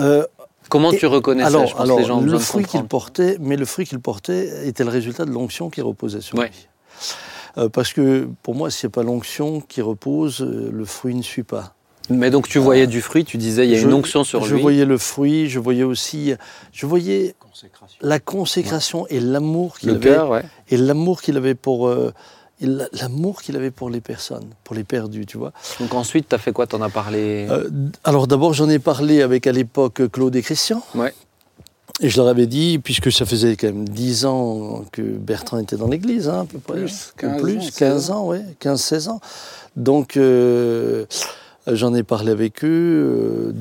euh, Comment Et- tu reconnaissais alors, Je pense alors, que les gens le fruit qu'il portait, mais le fruit qu'il portait était le résultat de l'onction qui reposait sur Ouais. lui. Euh, parce que pour moi, s'il n'y a pas l'onction qui repose, euh, le fruit ne suit pas. Mais donc tu voyais du fruit, tu disais il y a Je- une onction sur je lui. voyais le fruit, je voyais aussi, je voyais la consécration et l'amour qu'il avait, cœur, ouais. et l'amour qu'il avait pour, euh, l'amour qu'il avait pour les personnes, pour les perdus, tu vois. Donc ensuite, tu as fait quoi? T'en as parlé? Euh, alors d'abord, j'en ai parlé avec à l'époque Claude et Christian. Ouais. Et je leur avais dit, puisque ça faisait quand même 10 ans que Bertrand était dans l'église, hein, à peu près. Plus, Ou 15 plus, ans, 15 ans, ouais, 15-16 ans. Donc euh, j'en ai parlé avec eux. Euh,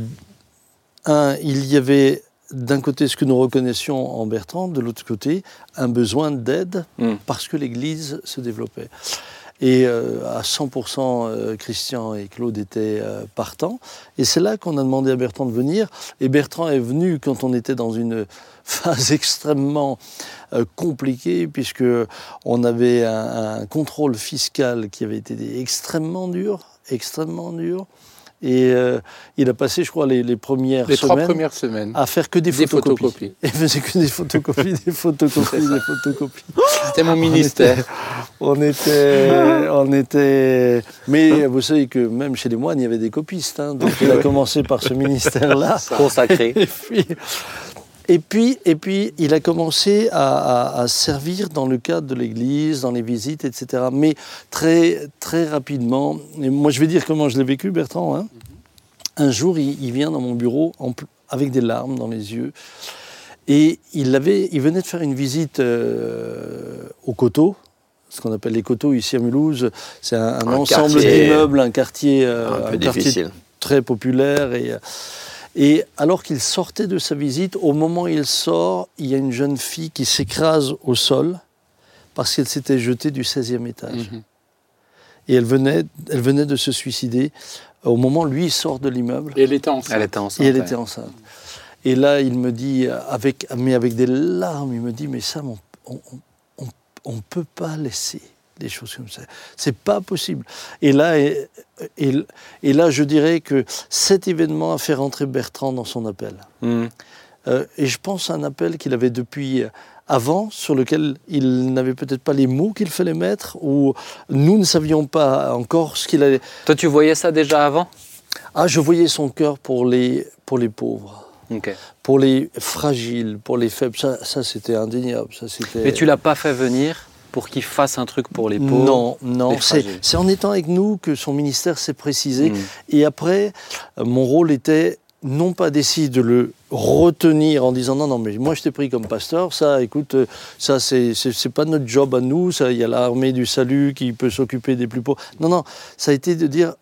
un, il y avait d'un côté ce que nous reconnaissions en Bertrand, de l'autre côté un besoin d'aide Mm. parce que l'Église se développait. Et euh, à 100%, euh, Christian et Claude étaient euh, partants. Et c'est là qu'on a demandé à Bertrand de venir. Et Bertrand est venu quand on était dans une [laughs] phase extrêmement euh, compliquée, puisque on avait un, un contrôle fiscal qui avait été extrêmement dur, extrêmement dur. Et euh, il a passé, je crois, les, les premières Les trois semaines premières semaines. à faire que des, Des photocopies. photocopies. [laughs] Il faisait que des photocopies, des photocopies, des photocopies. C'était mon ministère. On était, on était. Mais vous savez que même chez les moines, il y avait des copistes. hein. donc il a [laughs] commencé par ce ministère-là. Consacré. Et puis, et puis, et puis, il a commencé à, à- à servir dans le cadre de l'Église, dans les visites, etc. Mais très, très rapidement. Et moi, je vais dire comment je l'ai vécu, Bertrand. hein. Un jour, il, il vient dans mon bureau en avec des larmes dans les yeux. Et il, avait, il venait de faire une visite euh, au coteau, ce qu'on appelle les coteaux ici à Mulhouse. C'est un, un Un ensemble d'immeubles, un quartier, euh, un peu quartier très populaire. Et, euh, et alors qu'il sortait de sa visite, au moment où il sort, il y a une jeune fille qui s'écrase au sol parce qu'elle s'était jetée du 16e étage. Mhm. Et elle venait, elle venait de se suicider au moment où lui il sort de l'immeuble. Et elle était enceinte. Elle était enceinte. Et elle ouais. était enceinte. Et là, il me dit, avec, mais avec des larmes, il me dit, mais Sam, on on peut pas laisser des choses comme ça. C'est pas possible. Et là, et, et, et là, je dirais que cet événement a fait rentrer Bertrand dans son appel. Mm. Euh, et je pense à un appel qu'il avait depuis avant, sur lequel il n'avait peut-être pas les mots qu'il fallait mettre, ou nous ne savions pas encore ce qu'il allait. Toi, tu voyais ça déjà avant? Ah, je voyais son cœur pour les, pour les pauvres pour les fragiles, pour les faibles, ça, ça c'était indéniable. Ça. Mais tu l'as pas fait venir pour qu'il fasse un truc pour les pauvres Non, non, c'est, en étant avec nous que son ministère s'est précisé. Mm. Et après, euh, mon rôle était non pas d'essayer de le retenir en disant non, non, mais moi je t'ai pris comme pasteur, ça, écoute, euh, ça c'est, pas notre job à nous, ça, il y a l'armée du salut qui peut s'occuper des plus pauvres. Non, non, ça a été de dire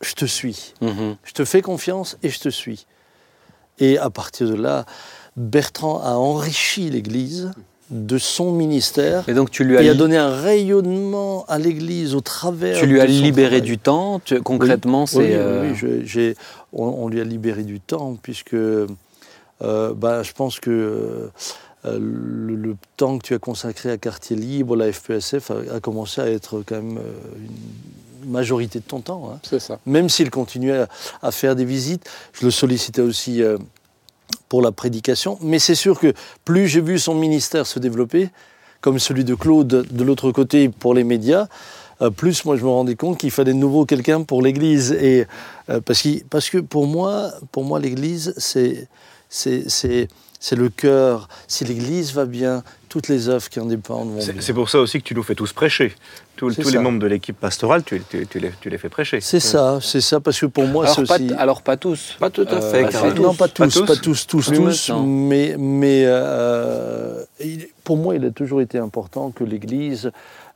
je te suis. Mhm. Je te fais confiance et je te suis. Et à partir de là, Bertrand a enrichi l'Église de son ministère Et donc tu lui as, et a donné un rayonnement à l'Église au travers. tu lui as libéré travail. du temps. tu- concrètement, Oui, c'est. oui, euh, oui, je- j'ai- on, on lui a libéré du temps puisque euh, bah, je pense que euh, le, le temps que tu as consacré à Quartier Libre, la FPSF a, a commencé à être quand même euh, une majorité de ton temps. hein. C'est ça. Même s'il continuait à, à faire des visites, je le sollicitais aussi euh, pour la prédication. Mais c'est sûr que plus j'ai vu son ministère se développer, comme celui de Claude de l'autre côté pour les médias, euh, plus moi je me rendais compte qu'il fallait de nouveau quelqu'un pour l'Église. Et euh, parce, qu'il- parce que pour moi, pour moi l'Église c'est c'est le cœur. Si l'Église va bien, toutes les œuvres qui en dépendent vont C'est pour ça aussi que tu nous fais tous prêcher. Tous, tous les membres de l'équipe pastorale, tu, tu- tu les, tu les fais prêcher. C'est ça, c'est ça, parce que pour moi alors, c'est aussi. alors pas tous. Pas tout à Euh, fait, pas tous. Non, pas Pas tous, tous pas tous, tous, tous, mais, mais euh, il- pour moi, il a toujours été important que l'Église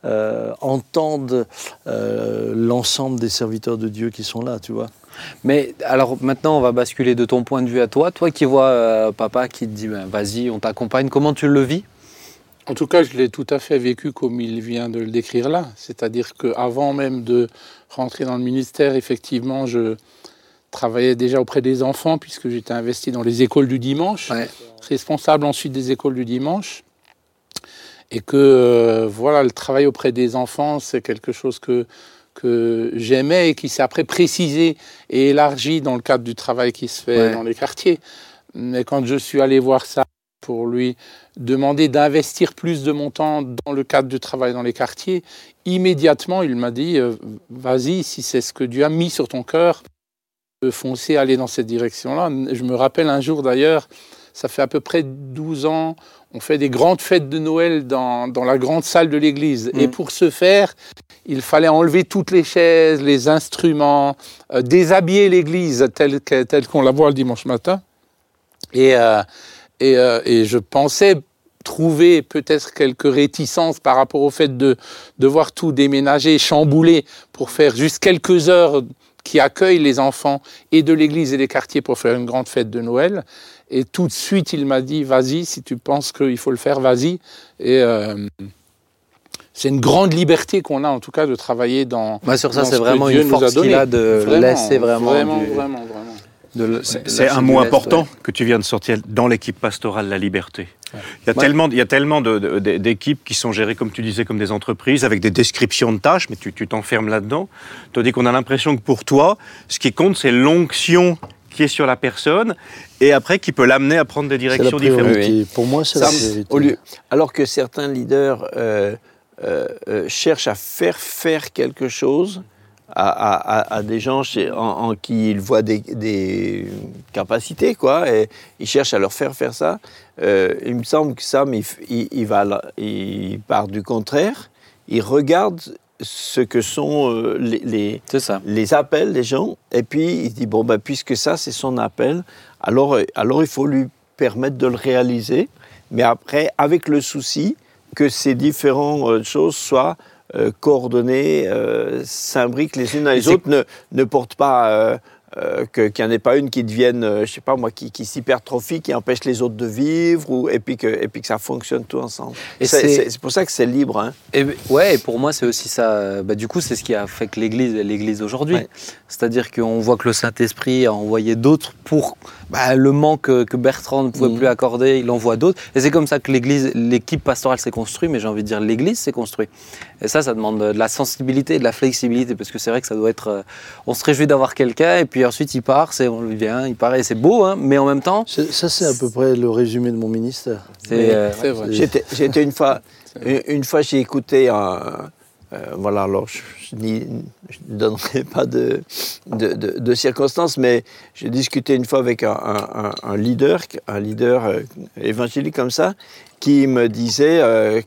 euh, entende euh, l'ensemble des serviteurs de Dieu qui sont là, tu vois. Mais alors maintenant, on va basculer de ton point de vue à toi. Toi qui vois euh, papa qui te dit ben, vas-y, on t'accompagne, comment tu le vis? En tout cas, je l'ai tout à fait vécu comme il vient de le décrire là. C'est-à-dire qu'avant même de rentrer dans le ministère, effectivement, je travaillais déjà auprès des enfants puisque j'étais investi dans les écoles du dimanche, Ouais. responsable ensuite des écoles du dimanche. Et que euh, voilà, le travail auprès des enfants, c'est quelque chose que, que j'aimais et qui s'est après précisé et élargi dans le cadre du travail qui se fait Ouais. dans les quartiers. Mais quand je suis allé voir ça pour lui demander d'investir plus de mon temps dans le cadre du travail dans les quartiers, immédiatement il m'a dit euh, vas-y, si c'est ce que Dieu a mis sur ton cœur, de foncer, aller dans cette direction-là. Je me rappelle un jour d'ailleurs, ça fait à peu près 12 ans, on fait des grandes fêtes de Noël dans, dans la grande salle de l'église. Et pour ce faire, il fallait enlever toutes les chaises, les instruments, euh, déshabiller l'église telle qu'on la voit le dimanche matin. Et, euh, et, euh, et je pensais trouver peut-être quelques réticences par rapport au fait de devoir tout déménager, chambouler pour faire juste quelques heures qui accueillent les enfants et de l'église et des quartiers pour faire une grande fête de Noël. Et tout de suite, il m'a dit, vas-y, si tu penses qu'il faut le faire, vas-y. Et euh, c'est une grande liberté qu'on a, en tout cas, de travailler dans. Bah, sur ça, c'est ce vraiment Dieu une force qu'il a de Vraiment, laisser vraiment. Vraiment, du- vraiment, vraiment. C'est un mot important ouais. que tu viens de sortir dans l'équipe pastorale, la liberté. Il y a Ouais. tellement, il y a tellement d'équipes qui sont gérées, comme tu disais, comme des entreprises, avec des descriptions de tâches, mais tu tu t'enfermes là-dedans. Tandis qu'on a l'impression que pour toi, ce qui compte, c'est l'onction qui est sur la personne, et après qui peut l'amener à prendre des directions différentes. priorité. Pour moi, c'est la Ça, priorité. au lieu- alors que certains leaders euh, euh, euh, cherchent à faire faire quelque chose à, à- à- à des gens chez- en, en qui ils voient des, des capacités, quoi, et ils cherchent à leur faire faire ça. Euh, il me semble que Sam, il, f- il- il va, il part du contraire. Il regarde ce que sont euh, les- les, appels des gens, et puis il dit, bon, ben, puisque ça, c'est son appel, alors, euh, alors il faut lui permettre de le réaliser, mais après, avec le souci que ces différentes choses soient coordonnées, euh, s'imbriquent les unes Et les autres, ne, ne portent pas... euh, euh, que- qu'il n'y en ait pas une qui devienne, euh, je sais pas moi, qui, qui s'hypertrophie, qui empêche les autres de vivre, ou, et, puis que, et puis que ça fonctionne tout ensemble. Et C'est- pour ça que c'est libre. Hein. Et, ouais, et pour moi, c'est aussi ça. euh, Bah, du coup, c'est ce qui a fait que l'Église est l'Église aujourd'hui. Ouais. C'est-à-dire qu'on voit que le Saint-Esprit a envoyé d'autres pour bah, le manque que, Bertrand ne pouvait Mhm. plus accorder. Il envoie d'autres. Et c'est comme ça que l'Église, l'équipe pastorale s'est construite, mais j'ai envie de dire l'Église s'est construite. Et ça, ça demande de la sensibilité et de la flexibilité, parce que c'est vrai que ça doit être. euh, on se réjouit d'avoir quelqu'un, et puis ensuite il part, c'est, on lui vient, il part, et c'est beau, hein, mais en même temps, C'est- Ça, c'est à peu près le résumé de mon ministère. c'est. Euh, C'est vrai. J'étais j'étais une fois, une, une fois j'ai écouté un, euh, voilà, alors je, ne donnerai pas de, circonstances, mais j'ai discuté une fois avec un, leader, un leader euh, évangélique comme ça, qui me disait, euh,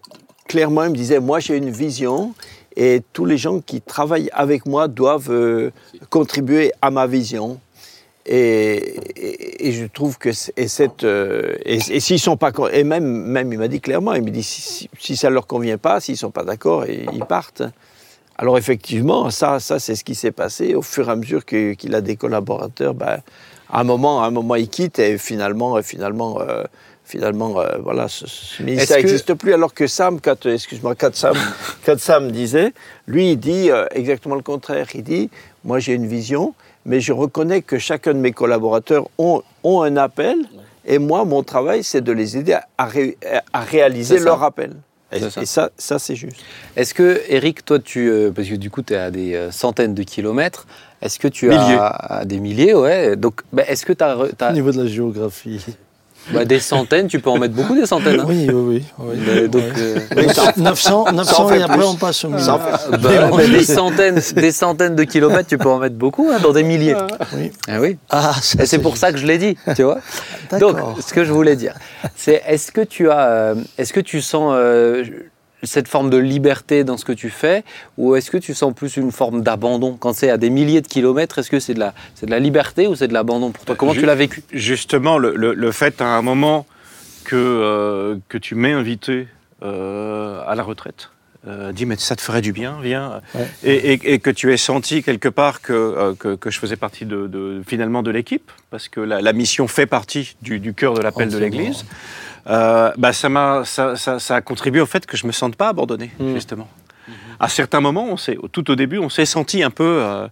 clairement, il me disait, moi j'ai une vision et tous les gens qui travaillent avec moi doivent euh, contribuer à ma vision. Et, et- et je trouve que et cette euh, et, et s'ils sont pas et même même il m'a dit clairement il me dit si, si, si ça leur convient pas s'ils sont pas d'accord ils partent. Alors effectivement ça ça c'est ce qui s'est passé au fur et à mesure qu'il a des collaborateurs ben, à un moment à un moment il quitte et finalement euh, finalement euh, finalement euh, voilà ce, ce ministère Est-ce que- n'existe plus. Alors que Sam quand excuse-moi quand Sam [laughs] quand Sam disait lui il dit euh, exactement le contraire. Il dit moi j'ai une vision mais je reconnais que chacun de mes collaborateurs ont, ont un appel, et moi, mon travail, c'est de les aider à, à ré- à réaliser leur appel. Et, ça. et ça, ça c'est juste. Est-ce que, Eric, toi, tu, euh, parce que du coup, tu es à des euh, centaines de kilomètres, est-ce que tu Milliers. as à des milliers, ouais. Donc, bah, est-ce que tu as, Au niveau de la géographie. Des centaines Tu peux en mettre beaucoup des centaines. hein Oui, oui, oui. donc, Ouais. euh, 900, 900 fait et après plus. on passe au fait- bah, bah, des centaines, des centaines de kilomètres, tu peux en mettre beaucoup, hein, dans des milliers. Oui. Ah oui. Ah, ça, Et c'est pour ça que je l'ai dit, tu vois. D'accord. Donc, ce que je voulais dire, c'est est-ce que tu as, euh, est-ce que tu sens euh, cette forme de liberté dans ce que tu fais, ou est-ce que tu sens plus une forme d'abandon quand c'est à des milliers de kilomètres Est-ce que c'est de la, c'est de la liberté ou c'est de l'abandon pour toi? Comment Ju- tu l'as vécu? Justement, le, le- le fait à un moment que, euh, que tu m'aies invité euh, à la retraite, euh, dis mais ça te ferait du bien, viens, Ouais. et, et- et que tu aies senti quelque part que, euh, que, que je faisais partie de, de- finalement de l'équipe, parce que la, la mission fait partie du, du cœur de l'appel de l'Église. Euh, bah, ça, m'a, ça, ça- ça a contribué au fait que je me sente pas abandonné, Mm. justement. À certains moments, on s'est, tout au début, on s'est senti un peu, euh,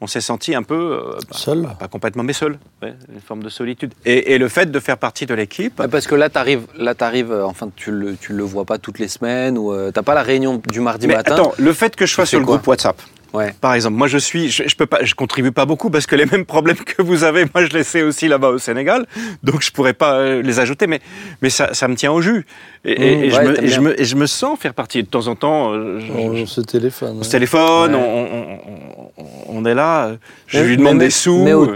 on s'est senti un peu euh, bah, Seul pas, pas complètement, mais seul, ouais, une forme de solitude. Et, et le fait de faire partie de l'équipe, Parce que là, tu arrives, là, t'arrives, euh, enfin, tu le, tu le vois pas toutes les semaines, ou tu t'as pas la réunion du mardi mais matin. attends, le fait que je sois sur le groupe WhatsApp, Ouais. Par exemple, moi je suis, je, je peux pas, je contribue pas beaucoup parce que les mêmes problèmes que vous avez, moi je les sais aussi là-bas au Sénégal, donc je pourrais pas euh, les ajouter, mais mais ça, ça me tient au jus et, Mmh, et je ouais, me, et je me et je me sens faire partie de temps en temps. euh, je- On je- se téléphone. on se téléphone, Ouais. on, on- on- on est là, je Mais- lui demande mais- des sous, mais au- euh,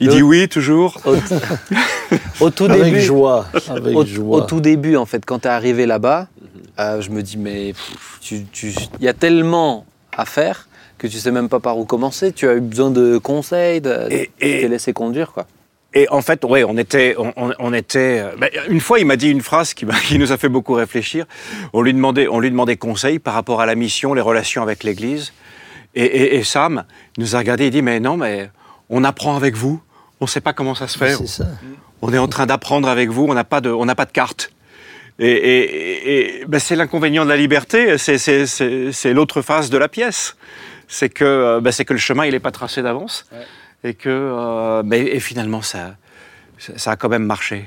il mais dit au- oui toujours. Au, [laughs] au tout Avec début, joie. Avec au, joie. au tout début, en fait, quand tu es arrivé là-bas, euh, je me dis, mais pff, tu- tu- il y a tellement à faire que tu sais même pas par où commencer. Tu as eu besoin de conseils, de, Et- t'es laissé conduire, quoi. Et en fait, ouais, on était, on, était. euh, ben, une fois, il m'a dit une phrase [laughs] qui, nous a fait beaucoup réfléchir. On lui demandait, on lui demandait conseil par rapport à la mission, les relations avec l'Église. Et, et- et Sam nous a regardé et dit, mais non, mais on apprend avec vous. On ne sait pas comment ça se fait. C'est ça. On est en train d'apprendre avec vous. On n'a pas de, on n'a pas de carte. Et, ben, c'est l'inconvénient de la liberté. C'est l'autre face de la pièce. C'est que, euh, ben, c'est que le chemin, il n'est pas tracé d'avance. Et que, euh, mais, et finalement, ça, ça, a quand même marché.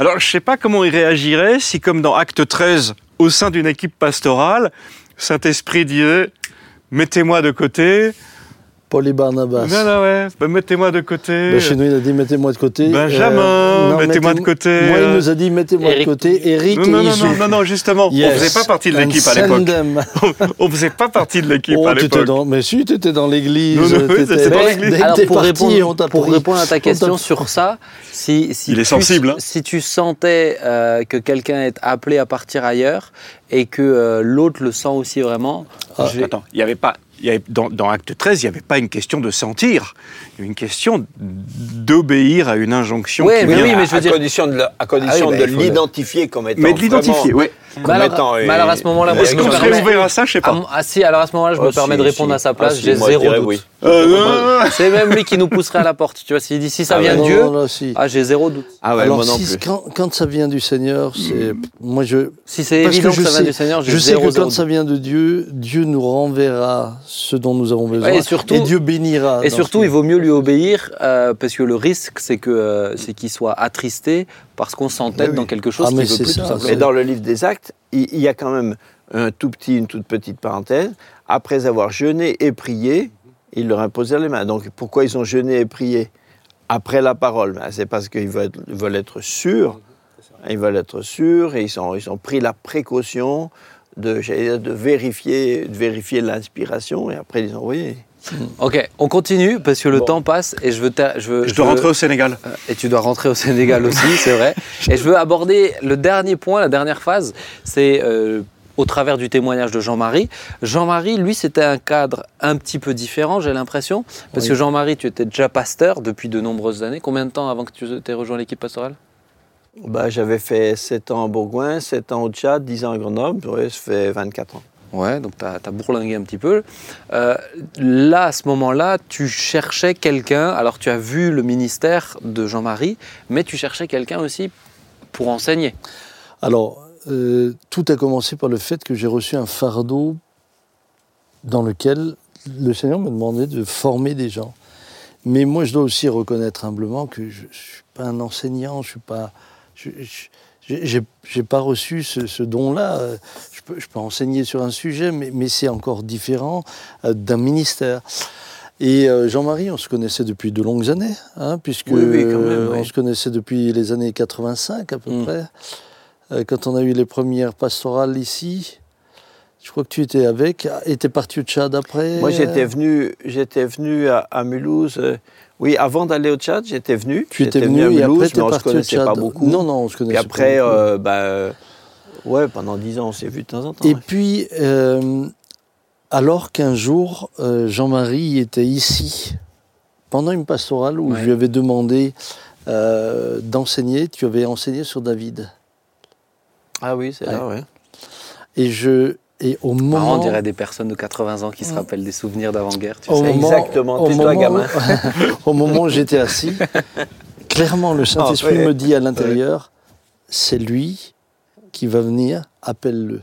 Alors, je ne sais pas comment il réagirait si, comme dans Acte 13, au sein d'une équipe pastorale, Saint-Esprit dirait Mettez-moi de côté. Paul et Barnabas. Non, non, ouais, ben, mettez-moi de côté. Bah, chez nous, il a dit mettez-moi de côté. Benjamin, non, mettez-moi de côté. Moi, il nous a dit mettez-moi de côté. Eric non, et non, non, non, non, non, justement, Yes. on faisait pas partie de And l'équipe à l'époque. [laughs] on faisait pas partie de l'équipe Oh, à l'époque. dans... Mais si, tu étais dans l'église. Non, non, Alors, pour, parti, répondre, on t'a pour répondre à ta On t'a- question sur ça, si, si Il est tu- sensible, hein. Si tu sentais euh, que quelqu'un est appelé à partir ailleurs et que euh, l'autre le sent aussi vraiment, Ah, j'ai- Attends, il y avait pas, dans, dans Acte 13, il n'y avait pas une question de sentir, une question d'obéir à une injonction qui mais vient. oui, mais je veux à dire- condition de, à condition Ah oui, bah, de le- l'identifier comme étant. Mais de l'identifier, oui. Mais alors- mais alors, à ce moment-là, moi, Est-ce qu'on serait permets- ouvert à ça? Je sais Ah, pas. m- ah, si, alors à ce moment-là, je Oh, me permets si, de répondre si. à sa Ah, place, si, j'ai zéro doute. oui. Euh, non, C'est même lui qui nous pousserait à la porte. Tu vois, s'il dit si ça Ah vient ouais. de Dieu, non, non, si. ah, j'ai zéro doute. Ah ouais, Alors, moi non si- plus. quand, quand ça vient du Seigneur, c'est. Moi, je. Si c'est évident que ça vient sais- du Seigneur, j'ai Je sais que quand ça vient de Dieu, Dieu nous renverra ce dont nous avons besoin. Et surtout- Dieu bénira. Et surtout, il vaut mieux lui obéir euh, parce que le risque, c'est que euh, c'est qu'il soit attristé parce qu'on s'entête oui. dans quelque chose Ah, qu'il veut plus ça, tout c'est- Et dans le livre des Actes, il il y a quand même un tout petit, une toute petite parenthèse. Après avoir jeûné et prié, ils leur imposèrent les mains. Donc pourquoi ils ont jeûné et prié après la parole? Ben, C'est parce qu'ils veulent, être- veulent être sûrs. Ils veulent être sûrs et ils, sont, ils ont pris la précaution de, de vérifier, de vérifier l'inspiration et après ils ont envoyé. [laughs] Ok, on continue parce que le Bon. temps passe et je veux. ta- je, veux Je dois veux- rentrer au Sénégal. Euh, Et tu dois rentrer au Sénégal aussi, [laughs] c'est vrai. Et je veux aborder le dernier point, la dernière phase, c'est euh, au travers du témoignage de Jean-Marie. Jean-Marie, lui, c'était un cadre un petit peu différent, j'ai l'impression, parce Oui. que Jean-Marie, tu étais déjà pasteur depuis de nombreuses années. Combien de temps avant que tu aies rejoint l'équipe pastorale? Bah, J'avais fait 7 ans en Bourgoin, 7 ans au Tchad, 10 ans à Grenoble, ouais, ça fait 24 ans. Ouais, donc tu as, bourlingué un petit peu. Euh, là, à ce moment-là, tu cherchais quelqu'un, alors tu as vu le ministère de Jean-Marie, mais tu cherchais quelqu'un aussi pour enseigner. Alors, euh, tout a commencé par le fait que j'ai reçu un fardeau dans lequel le Seigneur me demandait de former des gens. Mais moi, je dois aussi reconnaître humblement que je ne suis pas un enseignant, je suis pas. J'ai- pas reçu ce, ce don-là. Je peux, je peux enseigner sur un sujet, mais, mais c'est encore différent euh, d'un ministère. Et euh, Jean-Marie, on se connaissait depuis de longues années, hein, puisque Oui, oui, quand même, oui. on se connaissait depuis les années 85 à peu Mm. près. Euh, quand on a eu les premières pastorales ici, je crois que tu étais avec, et t'es parti au Tchad après. Moi, j'étais venu, j'étais venu à, à Mulhouse. Oui, avant d'aller au Tchad, j'étais venu. Tu étais venu, à et après mais on se parti au connaissait Tchad. pas beaucoup. Non, non, on se connaissait Et après, pas beaucoup. euh, bah, ouais, pendant dix ans, on s'est vu de temps en temps. Et ouais. puis, euh, alors qu'un jour, euh, Jean-Marie était ici, pendant une pastorale où Ouais. je lui avais demandé d'enseigner, tu avais enseigné sur David. Ah oui, c'est là, ouais. Et, je, et au Marrant, moment... on dirait des personnes de 80 ans qui se rappellent des souvenirs d'avant-guerre. Tu au sais. moment, exactement, au moment, gamin. [laughs] au moment où j'étais assis, clairement, le Saint-Esprit Ah, me dit à l'intérieur, c'est lui qui va venir, appelle-le.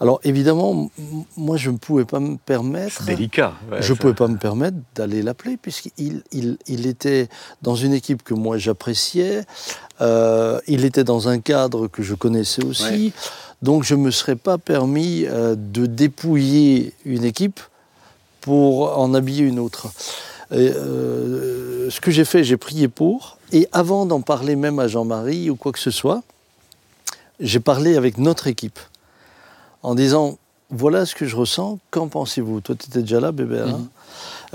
Alors évidemment, moi je ne pouvais pas me permettre... Délicat. ouais, je ne pouvais pas me permettre d'aller l'appeler puisqu'il il, il était dans une équipe que moi j'appréciais, euh, il était dans un cadre que je connaissais aussi, donc je ne me serais pas permis euh, de dépouiller une équipe pour en habiller une autre. Et, euh, ce que j'ai fait, j'ai prié pour, et avant d'en parler même à Jean-Marie ou quoi que ce soit, j'ai parlé avec notre équipe en disant voilà ce que je ressens, qu'en pensez-vous? Toi, tu étais déjà là, bébé. hein? Mhm.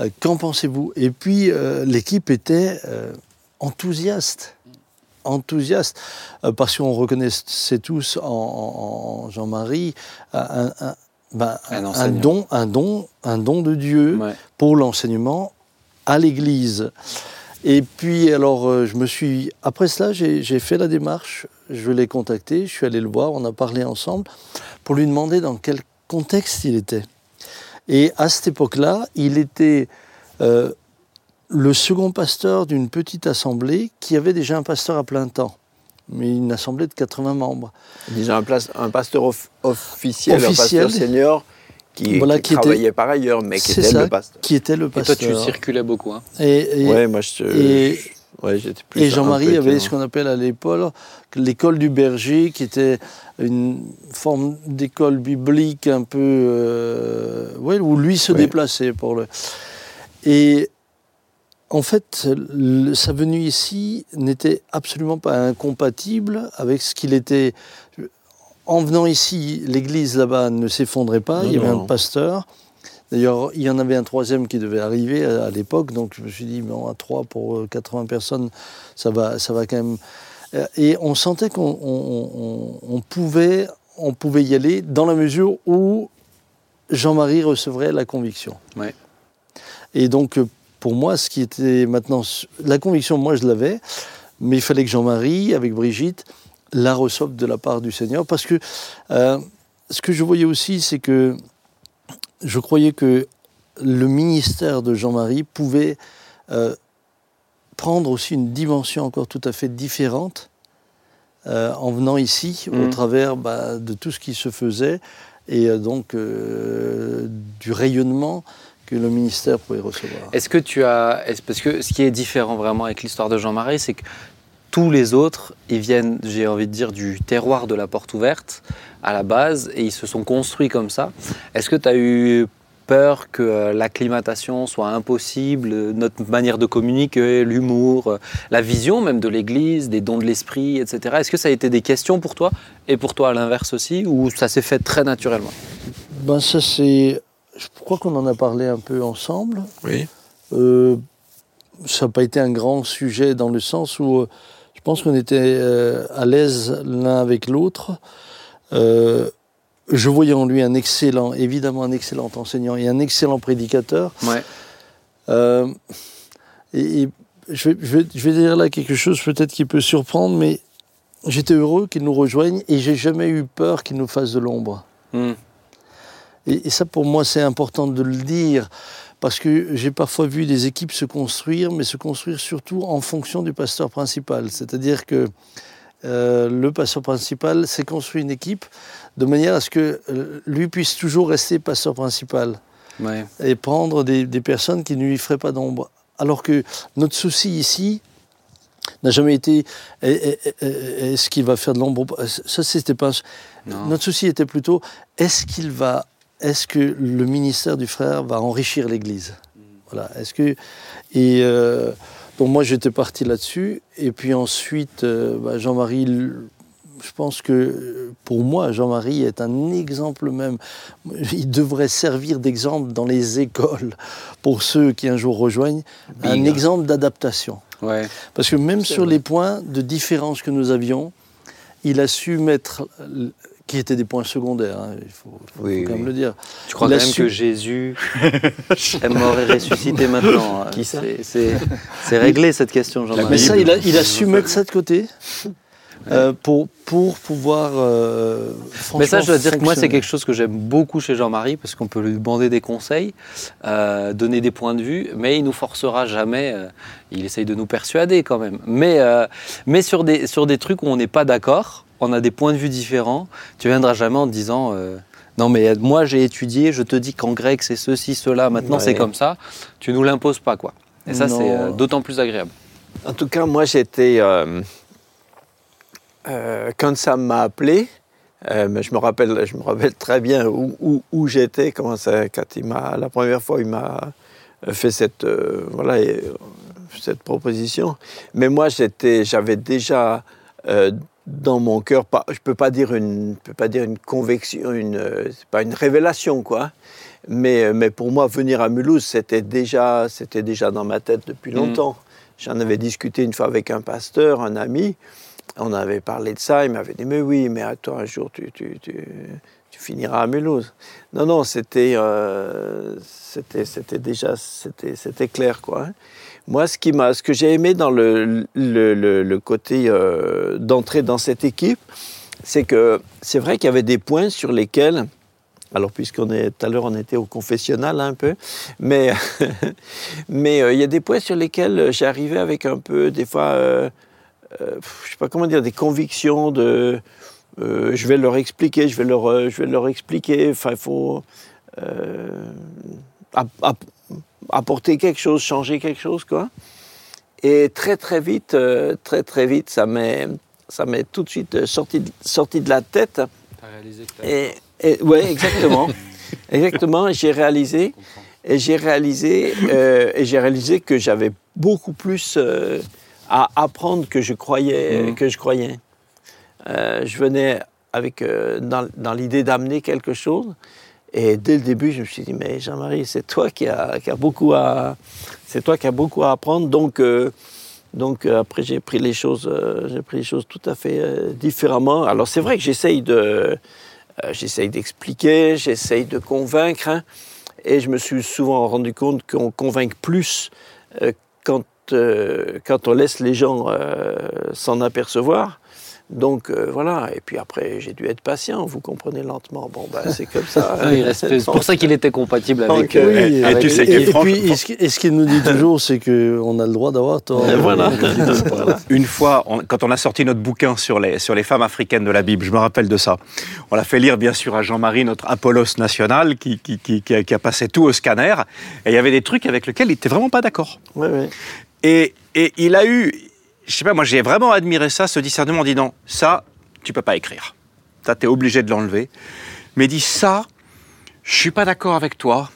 Euh, qu'en pensez-vous? Et puis, l'équipe était enthousiaste. Enthousiaste, euh, parce qu'on reconnaissait tous en, Jean-Marie un, un- ben, Un un enseignant. don, un, don, un don de Dieu Ouais. pour l'enseignement à l'Église. Et puis, alors, euh, je me suis. Après cela, j'ai j'ai fait la démarche. Je l'ai contacté, je suis allé le voir, on a parlé ensemble pour lui demander dans quel contexte il était. Et à cette époque-là, il était euh, le second pasteur d'une petite assemblée qui avait déjà un pasteur à plein temps, mais une assemblée de 80 membres. Déjà un, place- un pasteur off- officiel, Officiel. un pasteur senior qui, Voilà, qui qui était- travaillait par ailleurs, mais qui était ça, le pasteur. qui était le Et toi, tu circulais beaucoup. Hein. Et- et- Ouais, moi je. et- je- ouais, j'étais plus Et Jean-Marie avait témoin. ce qu'on appelle à l'époque l'école du berger, qui était une forme d'école biblique un peu. euh, ouais, où lui se Oui. déplaçait pour le. Et en fait, le- sa venue ici n'était absolument pas incompatible avec ce qu'il était. En venant ici, l'église là-bas ne s'effondrait pas, Non, il y avait non. un pasteur. D'ailleurs, il y en avait un troisième qui devait arriver à, à l'époque, donc je me suis dit, bon, à trois pour euh, 80 personnes, ça va, ça va quand même. Euh, Et on sentait qu'on on- on- on pouvait, on pouvait y aller dans la mesure où Jean-Marie recevrait la conviction. Ouais. Et donc, euh, pour moi, ce qui était maintenant. La conviction, moi, je l'avais, mais il fallait que Jean-Marie, avec Brigitte, la reçoive de la part du Seigneur. Parce que euh, ce que je voyais aussi, c'est que je croyais que le ministère de Jean-Marie pouvait euh, prendre aussi une dimension encore tout à fait différente euh, en venant ici, au Mhm. travers bah, de tout ce qui se faisait et donc du rayonnement que le ministère pouvait recevoir. Est-ce que tu as. est-ce- Parce que ce qui est différent vraiment avec l'histoire de Jean-Marie, c'est que tous les autres, ils viennent, j'ai envie de dire, du terroir de la porte ouverte à la base et ils se sont construits comme ça. Est-ce que tu as eu peur que euh, l'acclimatation soit impossible, euh, notre manière de communiquer, l'humour, euh, la vision même de l'Église, des dons de l'esprit, etc. Est-ce que ça a été des questions pour toi et pour toi à l'inverse aussi ou ça s'est fait très naturellement? Ben ça c'est, je crois qu'on en a parlé un peu ensemble. Oui. Euh, ça n'a pas été un grand sujet dans le sens où euh, je pense qu'on était euh, à l'aise l'un avec l'autre. Je voyais en lui un excellent, évidemment un excellent enseignant et un excellent prédicateur. Ouais. Et, et je, vais, je vais- je vais dire là quelque chose peut-être qui peut surprendre, mais j'étais heureux qu'il nous rejoigne et j'ai jamais eu peur qu'il nous fasse de l'ombre. Hmm. Et, et ça, pour moi, c'est important de le dire, parce que j'ai parfois vu des équipes se construire, mais se construire surtout en fonction du pasteur principal. C'est-à-dire que euh, le pasteur principal s'est construit une équipe de manière à ce que euh, lui puisse toujours rester pasteur principal Ouais. et prendre des, des personnes qui ne lui feraient pas d'ombre. Alors que notre souci ici n'a jamais été est- est- est- est-ce qu'il va faire de l'ombre Ça, c'était pas. Non. Notre souci était plutôt est-ce qu'il va, est-ce que le ministère du frère va enrichir l'Église Voilà. Est-ce que et euh, donc moi j'étais parti là-dessus et puis ensuite euh, bah, Jean-Marie, je pense que euh, pour moi Jean-Marie est un exemple même. Il devrait servir d'exemple dans les écoles pour ceux qui un jour rejoignent, un exemple d'adaptation. Ouais. Parce que même sur vrai. les points de différence que nous avions, il a su mettre, qui étaient des points secondaires, hein, il faut, faut Oui, quand même le dire. Tu crois quand même su- que Jésus [laughs] est mort et ressuscité maintenant hein. Qui ça C'est- réglé cette question, Jean-Marie. Mais ça, il a, il a su mettre ça de côté euh, pour, pour pouvoir. euh, Mais ça, je dois dire que moi, c'est quelque chose que j'aime beaucoup chez Jean-Marie, parce qu'on peut lui demander des conseils, euh, donner des points de vue, mais il nous forcera jamais. il essaye de nous persuader quand même. Mais, mais sur, des, sur des trucs où on n'est pas d'accord, on a des points de vue différents, tu viendras jamais en te disant. euh, non mais moi j'ai étudié, je te dis qu'en grec c'est ceci, cela, maintenant Ouais. c'est comme ça, tu nous l'imposes pas quoi. Et ça c'est euh, d'autant plus agréable. En tout cas, moi, j'étais. euh, euh, quand ça m'a appelé, mais je me rappelle, je me rappelle très bien où, où, où j'étais quand, ça, quand il m'a, la première fois, il m'a fait cette, voilà, cette proposition. Mais moi, j'étais, j'avais déjà dans mon cœur, pas, je peux pas dire une, peux pas dire une conviction, une, euh, pas une révélation, quoi. Mais, euh, mais pour moi, venir à Mulhouse, c'était déjà, c'était déjà dans ma tête depuis Mm. longtemps. J'en avais discuté une fois avec un pasteur, un ami. On avait parlé de ça. Il m'avait dit Mais oui, mais attends, un jour, tu, tu, tu, tu finiras à Mulhouse. Non, non, c'était, euh, c'était, c'était déjà c'était, c'était clair, quoi. hein. Moi, ce, qui ce que j'ai aimé dans le, côté euh, d'entrer dans cette équipe, c'est que c'est vrai qu'il y avait des points sur lesquels alors, puisqu'on est tout à l'heure, on était au confessionnal un peu, [laughs] mais euh, il y a des points sur lesquels j'arrivais avec un peu, des fois, euh, euh, je sais pas comment dire, des convictions de, euh, je vais leur expliquer, je vais leur, euh, je vais leur expliquer. Enfin, il faut euh, apporter quelque chose, changer quelque chose, quoi. Et très très vite, euh, très très vite, ça m'est, ça m'est tout de suite euh, sorti, de- sorti de la tête. Et, et- ouais, exactement. [laughs] exactement. J'ai réalisé, et j'ai réalisé, euh, et j'ai réalisé que j'avais beaucoup plus euh, à apprendre que je croyais. Mhm. Que je croyais. Je venais avec dans, dans l'idée d'amener quelque chose. Et dès le début, je me suis dit, mais Jean-Marie, c'est toi qui a, qui a beaucoup à, beaucoup à apprendre. Donc, euh, donc euh, après, j'ai pris les choses, euh, j'ai pris les choses tout à fait différemment. Alors c'est vrai que j'essaye de, j'essaye d'expliquer, j'essaye de convaincre, hein, et je me suis souvent rendu compte qu'on convainc plus quand quand on laisse les gens s'en apercevoir. Donc euh, voilà, et puis après j'ai dû être patient, vous comprenez lentement. Bon ben c'est comme ça. [laughs] C'est pour ça qu'il était compatible avec. Donc, euh, euh, et- et avec- tu sais et, que et Franck- puis, et ce, qu'il nous dit [laughs] toujours, c'est qu'on a le droit d'avoir tort. Voilà. Une fois, on- quand on a sorti notre bouquin sur les, sur les femmes africaines de la Bible, je me rappelle de ça. On l'a fait lire bien sûr à Jean-Marie, notre Apollos national, qui, qui, qui, qui a, qui a passé tout au scanner. Et il y avait des trucs avec lesquels il n'était vraiment pas d'accord. Ouais, ouais. Et, et il a eu, je sais pas, moi j'ai vraiment admiré ça, ce discernement en disant ça, tu peux pas écrire. Ça, tu es obligé de l'enlever. Mais dit ça, je suis pas d'accord avec toi,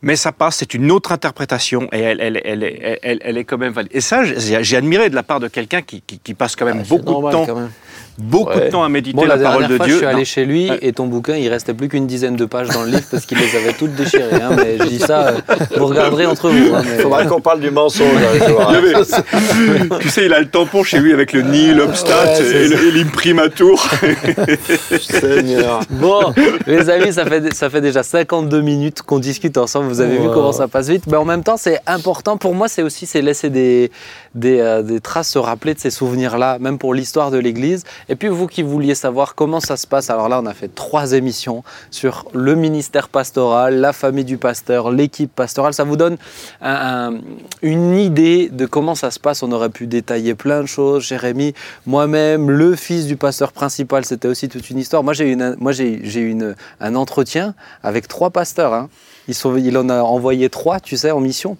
mais ça passe, c'est une autre interprétation et elle, elle, est quand même valide. Et ça, j'ai admiré de la part de quelqu'un qui, qui, qui passe quand même Ah, beaucoup, de temps, quand même. Beaucoup Ouais. de temps à méditer Bon, la, la, parole dernière de fois, Dieu. je suis allé Non. chez lui Ouais. et ton bouquin, il restait plus qu'une dizaine de pages dans le livre parce qu'il les avait toutes déchirées. hein, mais je dis ça, euh, vous regarderez entre vous. hein, mais- Il faudra qu'on parle du mensonge hein. [laughs] avait- tu sais, il a le tampon chez lui avec le Nil, Obstat Ouais, et l'imprimatur. [laughs] Seigneur. Bon, les amis, ça fait, ça fait déjà 52 minutes qu'on discute ensemble. Vous avez vu comment ça passe vite. Mais en même temps, c'est important. Pour moi, c'est aussi c'est laisser des, des, euh, des traces, se rappeler de ces souvenirs-là, même pour l'histoire de l'Église. Et puis, vous qui vouliez savoir comment ça se passe, alors là, on a fait trois émissions sur le ministère pastoral, la famille du pasteur, l'équipe pastorale. Ça vous donne un- un- une idée de comment ça se passe. On aurait pu détailler plein de choses. Jérémy, moi-même, le fils du pasteur principal, c'était aussi toute une histoire. Moi, j'ai eu, un entretien avec trois pasteurs. hein. Ils sont- il en a envoyé trois, tu sais, en mission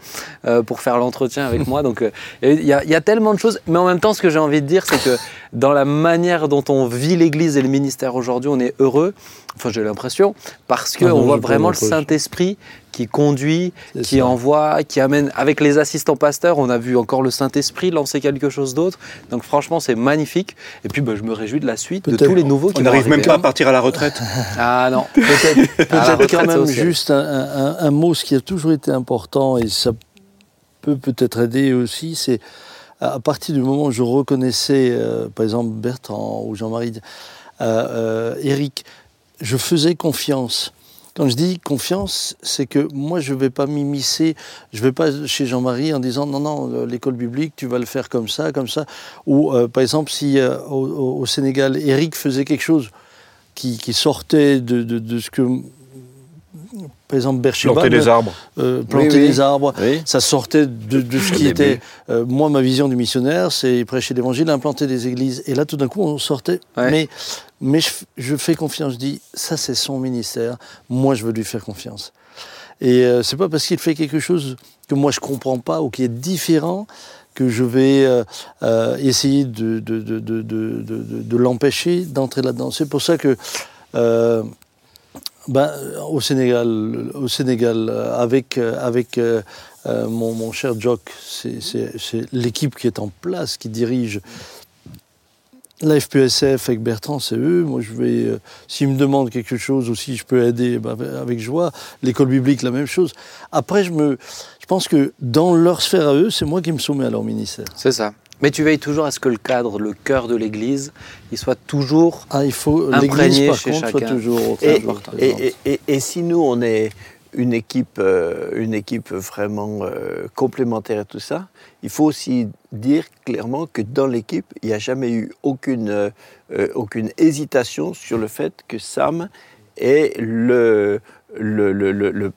euh, pour faire l'entretien avec moi. Donc, euh, il y, a- il y a tellement de choses. Mais en même temps, ce que j'ai envie de dire, c'est que dans la manière dont on vit l'Église et le ministère aujourd'hui, on est heureux. Enfin, j'ai l'impression parce qu'on Ah non, voit vraiment le l'impression. Saint-Esprit qui conduit, qui ça. envoie, qui amène. Avec les assistants pasteurs, on a vu encore le Saint-Esprit lancer quelque chose d'autre. Donc, franchement, c'est magnifique. Et puis, bah, je me réjouis de la suite, de tous les nouveaux qui On n'arrive même pas à partir à la retraite. [laughs] Ah non. [laughs] Peut-être quand même juste un, un- un mot, ce qui a toujours été important, et ça peut peut-être aider aussi, c'est à à partir du moment où je reconnaissais, euh, par exemple, Bertrand ou Jean-Marie, euh, euh, Eric, je faisais confiance. Quand je dis confiance, c'est que moi, je ne vais pas m'immiscer, je ne vais pas chez Jean-Marie en disant non, non, euh, l'école biblique, tu vas le faire comme ça, comme ça. Ou euh, par exemple, si euh, au, Sénégal, Eric faisait quelque chose qui, qui sortait de, de- de ce que, par exemple, Bercheva, Planter des arbres. euh, planter Oui, oui. des arbres, Oui. ça sortait de, de ce qui début. était. euh, moi, ma vision du missionnaire, c'est prêcher l'évangile, implanter des églises. Et là, tout d'un coup, on sortait. Ouais. Mais, mais je, fais confiance. Je dis, ça, c'est son ministère. Moi, je veux lui faire confiance. Et euh, c'est pas parce qu'il fait quelque chose que moi, je comprends pas ou qui est différent que je vais euh, euh, essayer de, de, de, de, l'empêcher d'entrer là-dedans. C'est pour ça que euh, ben, au Sénégal, au Sénégal avec, avec mon, mon cher Jock, c'est l'équipe qui est en place, qui dirige la FPSF avec Bertrand, c'est eux. Moi, je vais, euh, s'ils me demandent quelque chose ou si je peux aider, ben, avec joie. L'école biblique, la même chose. Après, je, me, je pense que dans leur sphère à eux, c'est moi qui me soumets à leur ministère. C'est ça. Mais tu veilles toujours à ce que le cadre, le cœur de l'Église, il soit toujours Ah, il faut Imprégné par chez contre, soit toujours au Et, centre. et, et- et- et si nous, on est une équipe, euh, une équipe vraiment euh, complémentaire et tout ça, il faut aussi dire clairement que dans l'équipe, il n'y a jamais eu aucune, euh, aucune hésitation sur le fait que Sam est le, le, le, le- le-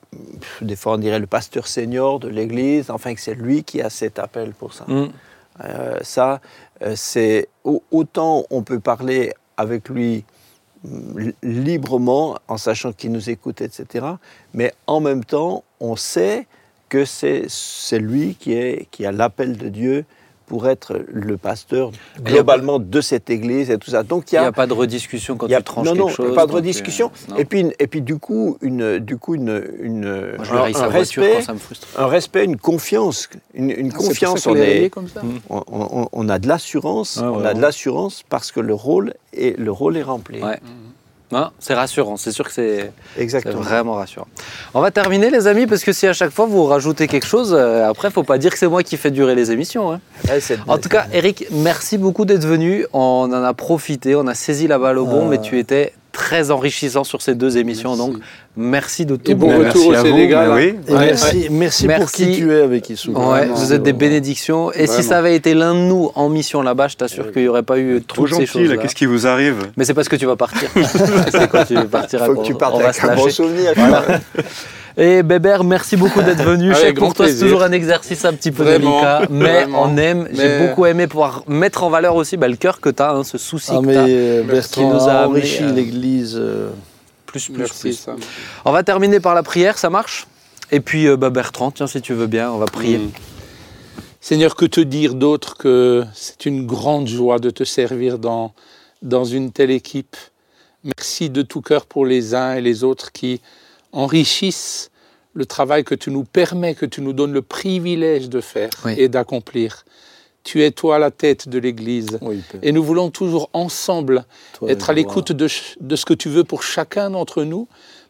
des fois on dirait le pasteur senior de l'Église, enfin que c'est lui qui a cet appel pour ça. Mm. Euh, ça, c'est au- autant on peut parler avec lui librement en sachant qu'il nous écoute, etc. Mais en même temps, on sait que c'est lui qui, est, qui a l'appel de Dieu pour être le pasteur a globalement de cette église et tout ça. Donc il n'y a, a pas de rediscussion quand il y a- tu tranches non, quelque non, chose. pas de donc, rediscussion. euh, et puis, et puis du coup, une, du coup, une, une, Moi, je un- un respect, quand ça me frustre. un respect, une confiance, une, une Ah, confiance. on est comme ça. on, on- on a de l'assurance, Ah, on ouais, a de ouais. l'assurance parce que le rôle est, le rôle est rempli. Ouais. Non, c'est rassurant. C'est sûr que c'est vraiment rassurant. On va terminer, les amis, parce que si à chaque fois vous rajoutez quelque chose, euh, après, faut pas dire que c'est moi qui fais durer les émissions. hein. Ouais, En tout cas, Eric, merci beaucoup d'être venu. On en a profité, on a saisi la balle au bon, Euh. mais tu étais très enrichissant sur ces deux émissions. Merci. Donc, merci de tout Et bon retour au Merci à vous, Sénégal. oui. Ouais, merci, merci, pour qui tu es avec Issou. Ouais, Vraiment, vous êtes des vraiment. bénédictions. Et si ça avait été l'un de nous en mission là-bas, je t'assure qu'il n'y aurait pas eu Trop toutes ces choses-là. qu'est-ce qui vous arrive Mais c'est parce que tu vas partir. [laughs] c'est quand tu partiras faut que tu partes on va avec se un bon souvenir. [laughs] Et Bébert, merci beaucoup d'être venu. Je sais [laughs] Avec que pour toi, c'est toujours un exercice un petit peu Vraiment, délicat, mais vraiment. on aime. J'ai Mais- beaucoup aimé pouvoir mettre en valeur aussi bah, le cœur que tu as, ce souci Ah, que mais tu as. euh. Bertrand Qui nous a enrichi euh, l'Église. euh, Plus, plus, Merci, plus. Sam. On va terminer par la prière, ça marche? Et puis, euh, bah, Bertrand, tiens, si tu veux bien, on va prier. Mm. Seigneur, que te dire d'autre que c'est une grande joie de te servir dans, dans une telle équipe? Merci de tout cœur pour les uns et les autres qui enrichissent le travail que tu nous permets, que tu nous donnes le privilège de faire Oui. et d'accomplir. Tu es toi la tête de l'Église. oui. Et nous voulons toujours ensemble Toi, être à l'écoute de, ce que tu veux pour chacun d'entre nous,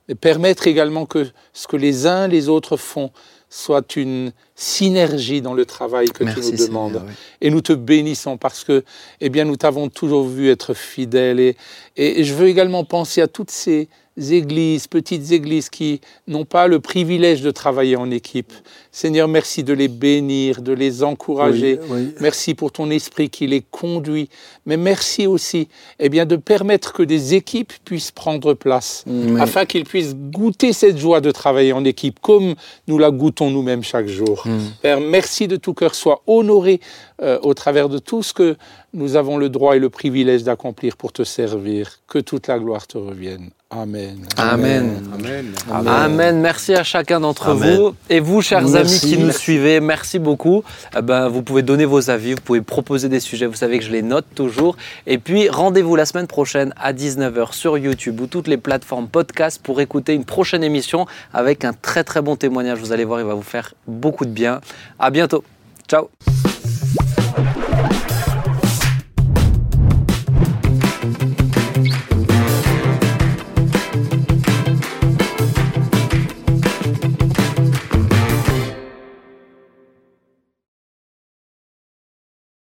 mais permettre également que ce que les uns les autres font soit une synergie dans le travail que tu nous demandes. Seigneur, oui. Et nous te bénissons parce que, eh bien, nous t'avons toujours vu être fidèle. Et, et je veux également penser à toutes ces églises, petites églises qui n'ont pas le privilège de travailler en équipe. Seigneur, merci de les bénir, de les encourager. Oui, oui. Merci pour ton esprit qui les conduit. Mais merci aussi eh bien, de permettre que des équipes puissent prendre place, afin qu'ils puissent goûter cette joie de travailler en équipe, comme nous la goûtons nous-mêmes chaque jour. Mm. Père, merci de tout cœur. Sois honoré euh, au travers de tout ce que nous avons le droit et le privilège d'accomplir pour te servir. Que toute la gloire te revienne. Amen. Amen. Amen. Amen. Merci à chacun d'entre vous. Et vous, chers Merci. amis qui nous suivez, merci beaucoup. Eh ben, vous pouvez donner vos avis, vous pouvez proposer des sujets. Vous savez que je les note toujours. Et puis, rendez-vous la semaine prochaine à 19h sur YouTube ou toutes les plateformes podcast pour écouter une prochaine émission avec un très très bon témoignage. Vous allez voir, il va vous faire beaucoup de bien. À bientôt. Ciao.